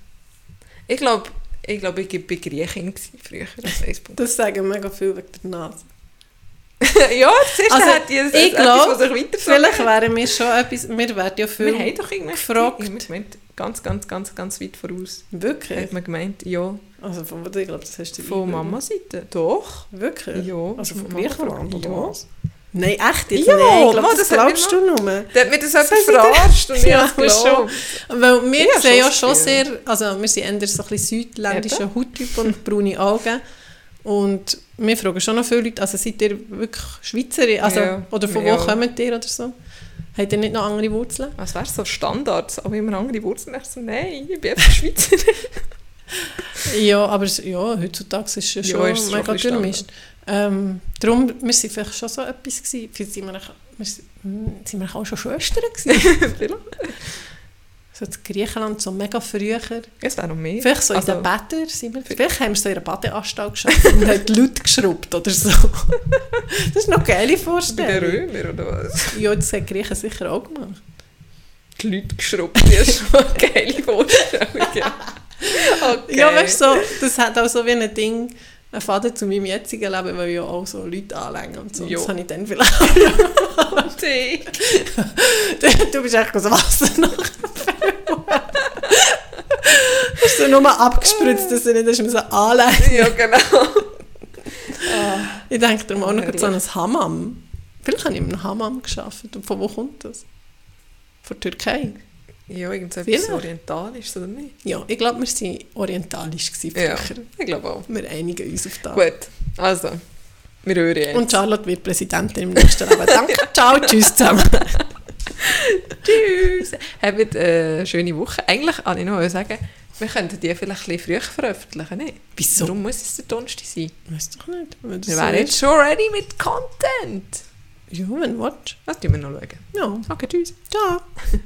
S2: Ich glaube, ich, glaub, ich war Griechin gewesen früher auf Facebook.
S1: Das sagen mega viel wegen der Nase.
S2: ja, das erste
S1: Also,
S2: hat jetzt
S1: ich
S2: etwas,
S1: glaub,
S2: was sich weiter
S1: Vielleicht wären wir schon etwas, wir werden ja viel
S2: Wir haben doch
S1: gefragt.
S2: Ich ganz, ganz, ganz, ganz weit voraus.
S1: Wirklich?
S2: Hat man gemeint, ja,
S1: Also von, ich glaube, das hast du
S2: von Mama-Seite. Doch.
S1: Wirklich?
S2: Ja,
S1: Also von Griechenland oder
S2: ja.
S1: was? Nein, echt jetzt?
S2: Ja,
S1: Nein, ich glaube,
S2: Mann,
S1: das,
S2: das
S1: glaubst du nur.
S2: Der hat mir das
S1: Sie
S2: verarscht und ich
S1: Ja,
S2: es
S1: schon. Weil wir
S2: Ja,
S1: sehen ja
S2: schon
S1: sehr, also wir sind eher so ein bisschen südländischer Hauttyp und braune Augen. Und wir fragen schon noch viele Leute, also seid ihr wirklich Schweizerin? Also,
S2: Ja.
S1: Oder von wo kommt ihr oder so? Habt ihr nicht noch andere Wurzeln?
S2: Was wäre so Standard? Aber immer andere Wurzeln. Ich so, nein, ich bin einfach Schweizerin.
S1: Ja, aber ja, heutzutage ist es ja
S2: Ja,
S1: schon
S2: ist es schon
S1: mega durchmischt. Ähm, darum, wir sind vielleicht schon so etwas gewesen. Vielleicht sind wir, auch- wir hm, sind wir auch schon Schwestern gewesen. So in Griechenland, so mega früher.
S2: Es wäre noch mehr.
S1: Vielleicht so in
S2: Also-
S1: den Bädern sind wir. Vielleicht haben wir so in einer Badeanstalt geschafft und haben laut geschrubbt oder so. Das ist noch eine geile
S2: Bei den
S1: Vorstellung.
S2: Römer oder was?
S1: Ja, das haben die Griechen sicher auch gemacht.
S2: Die Leute geschrubbt, das ist schon eine geile Vorstellung. Ja, okay.
S1: Ja, weißt du, so, das hat auch so wie ein Ding, ein Faden zu meinem jetzigen Leben, weil ich ja auch so Leute anlänge und so.
S2: Jo.
S1: Das habe ich dann vielleicht
S2: Tee.
S1: Du bist echt so Wasser nach Hast du nur abgespritzt, dass du nicht dass man so anlegen
S2: Ja, genau.
S1: Ich denke darum auch noch so an ein Hammam. Vielleicht habe ich einem Hammam gearbeitet. Und von wo kommt das? Von der Türkei?
S2: Ja, irgendetwas. Orientalisches, oder nicht?
S1: Ja, ich glaube, wir waren orientalisch gewesen
S2: Ja, ich glaube auch.
S1: Wir einigen uns auf das.
S2: Gut, also, wir hören jetzt.
S1: Und Charlotte wird Präsidentin im nächsten Leben. Danke, ciao, tschüss zusammen.
S2: Tschüss! Habt eine schöne Woche. Eigentlich wollte ich noch sagen, wir könnten die vielleicht ein bisschen früher veröffentlichen, nicht?
S1: Wieso?
S2: Warum muss es der Donnerstag sein?
S1: Weiß doch nicht.
S2: Wir
S1: so
S2: wären jetzt schon ready mit Content.
S1: Ja, wenn du willst.
S2: Das tun wir noch schauen.
S1: Ja,
S2: Okay, tschüss.
S1: ciao.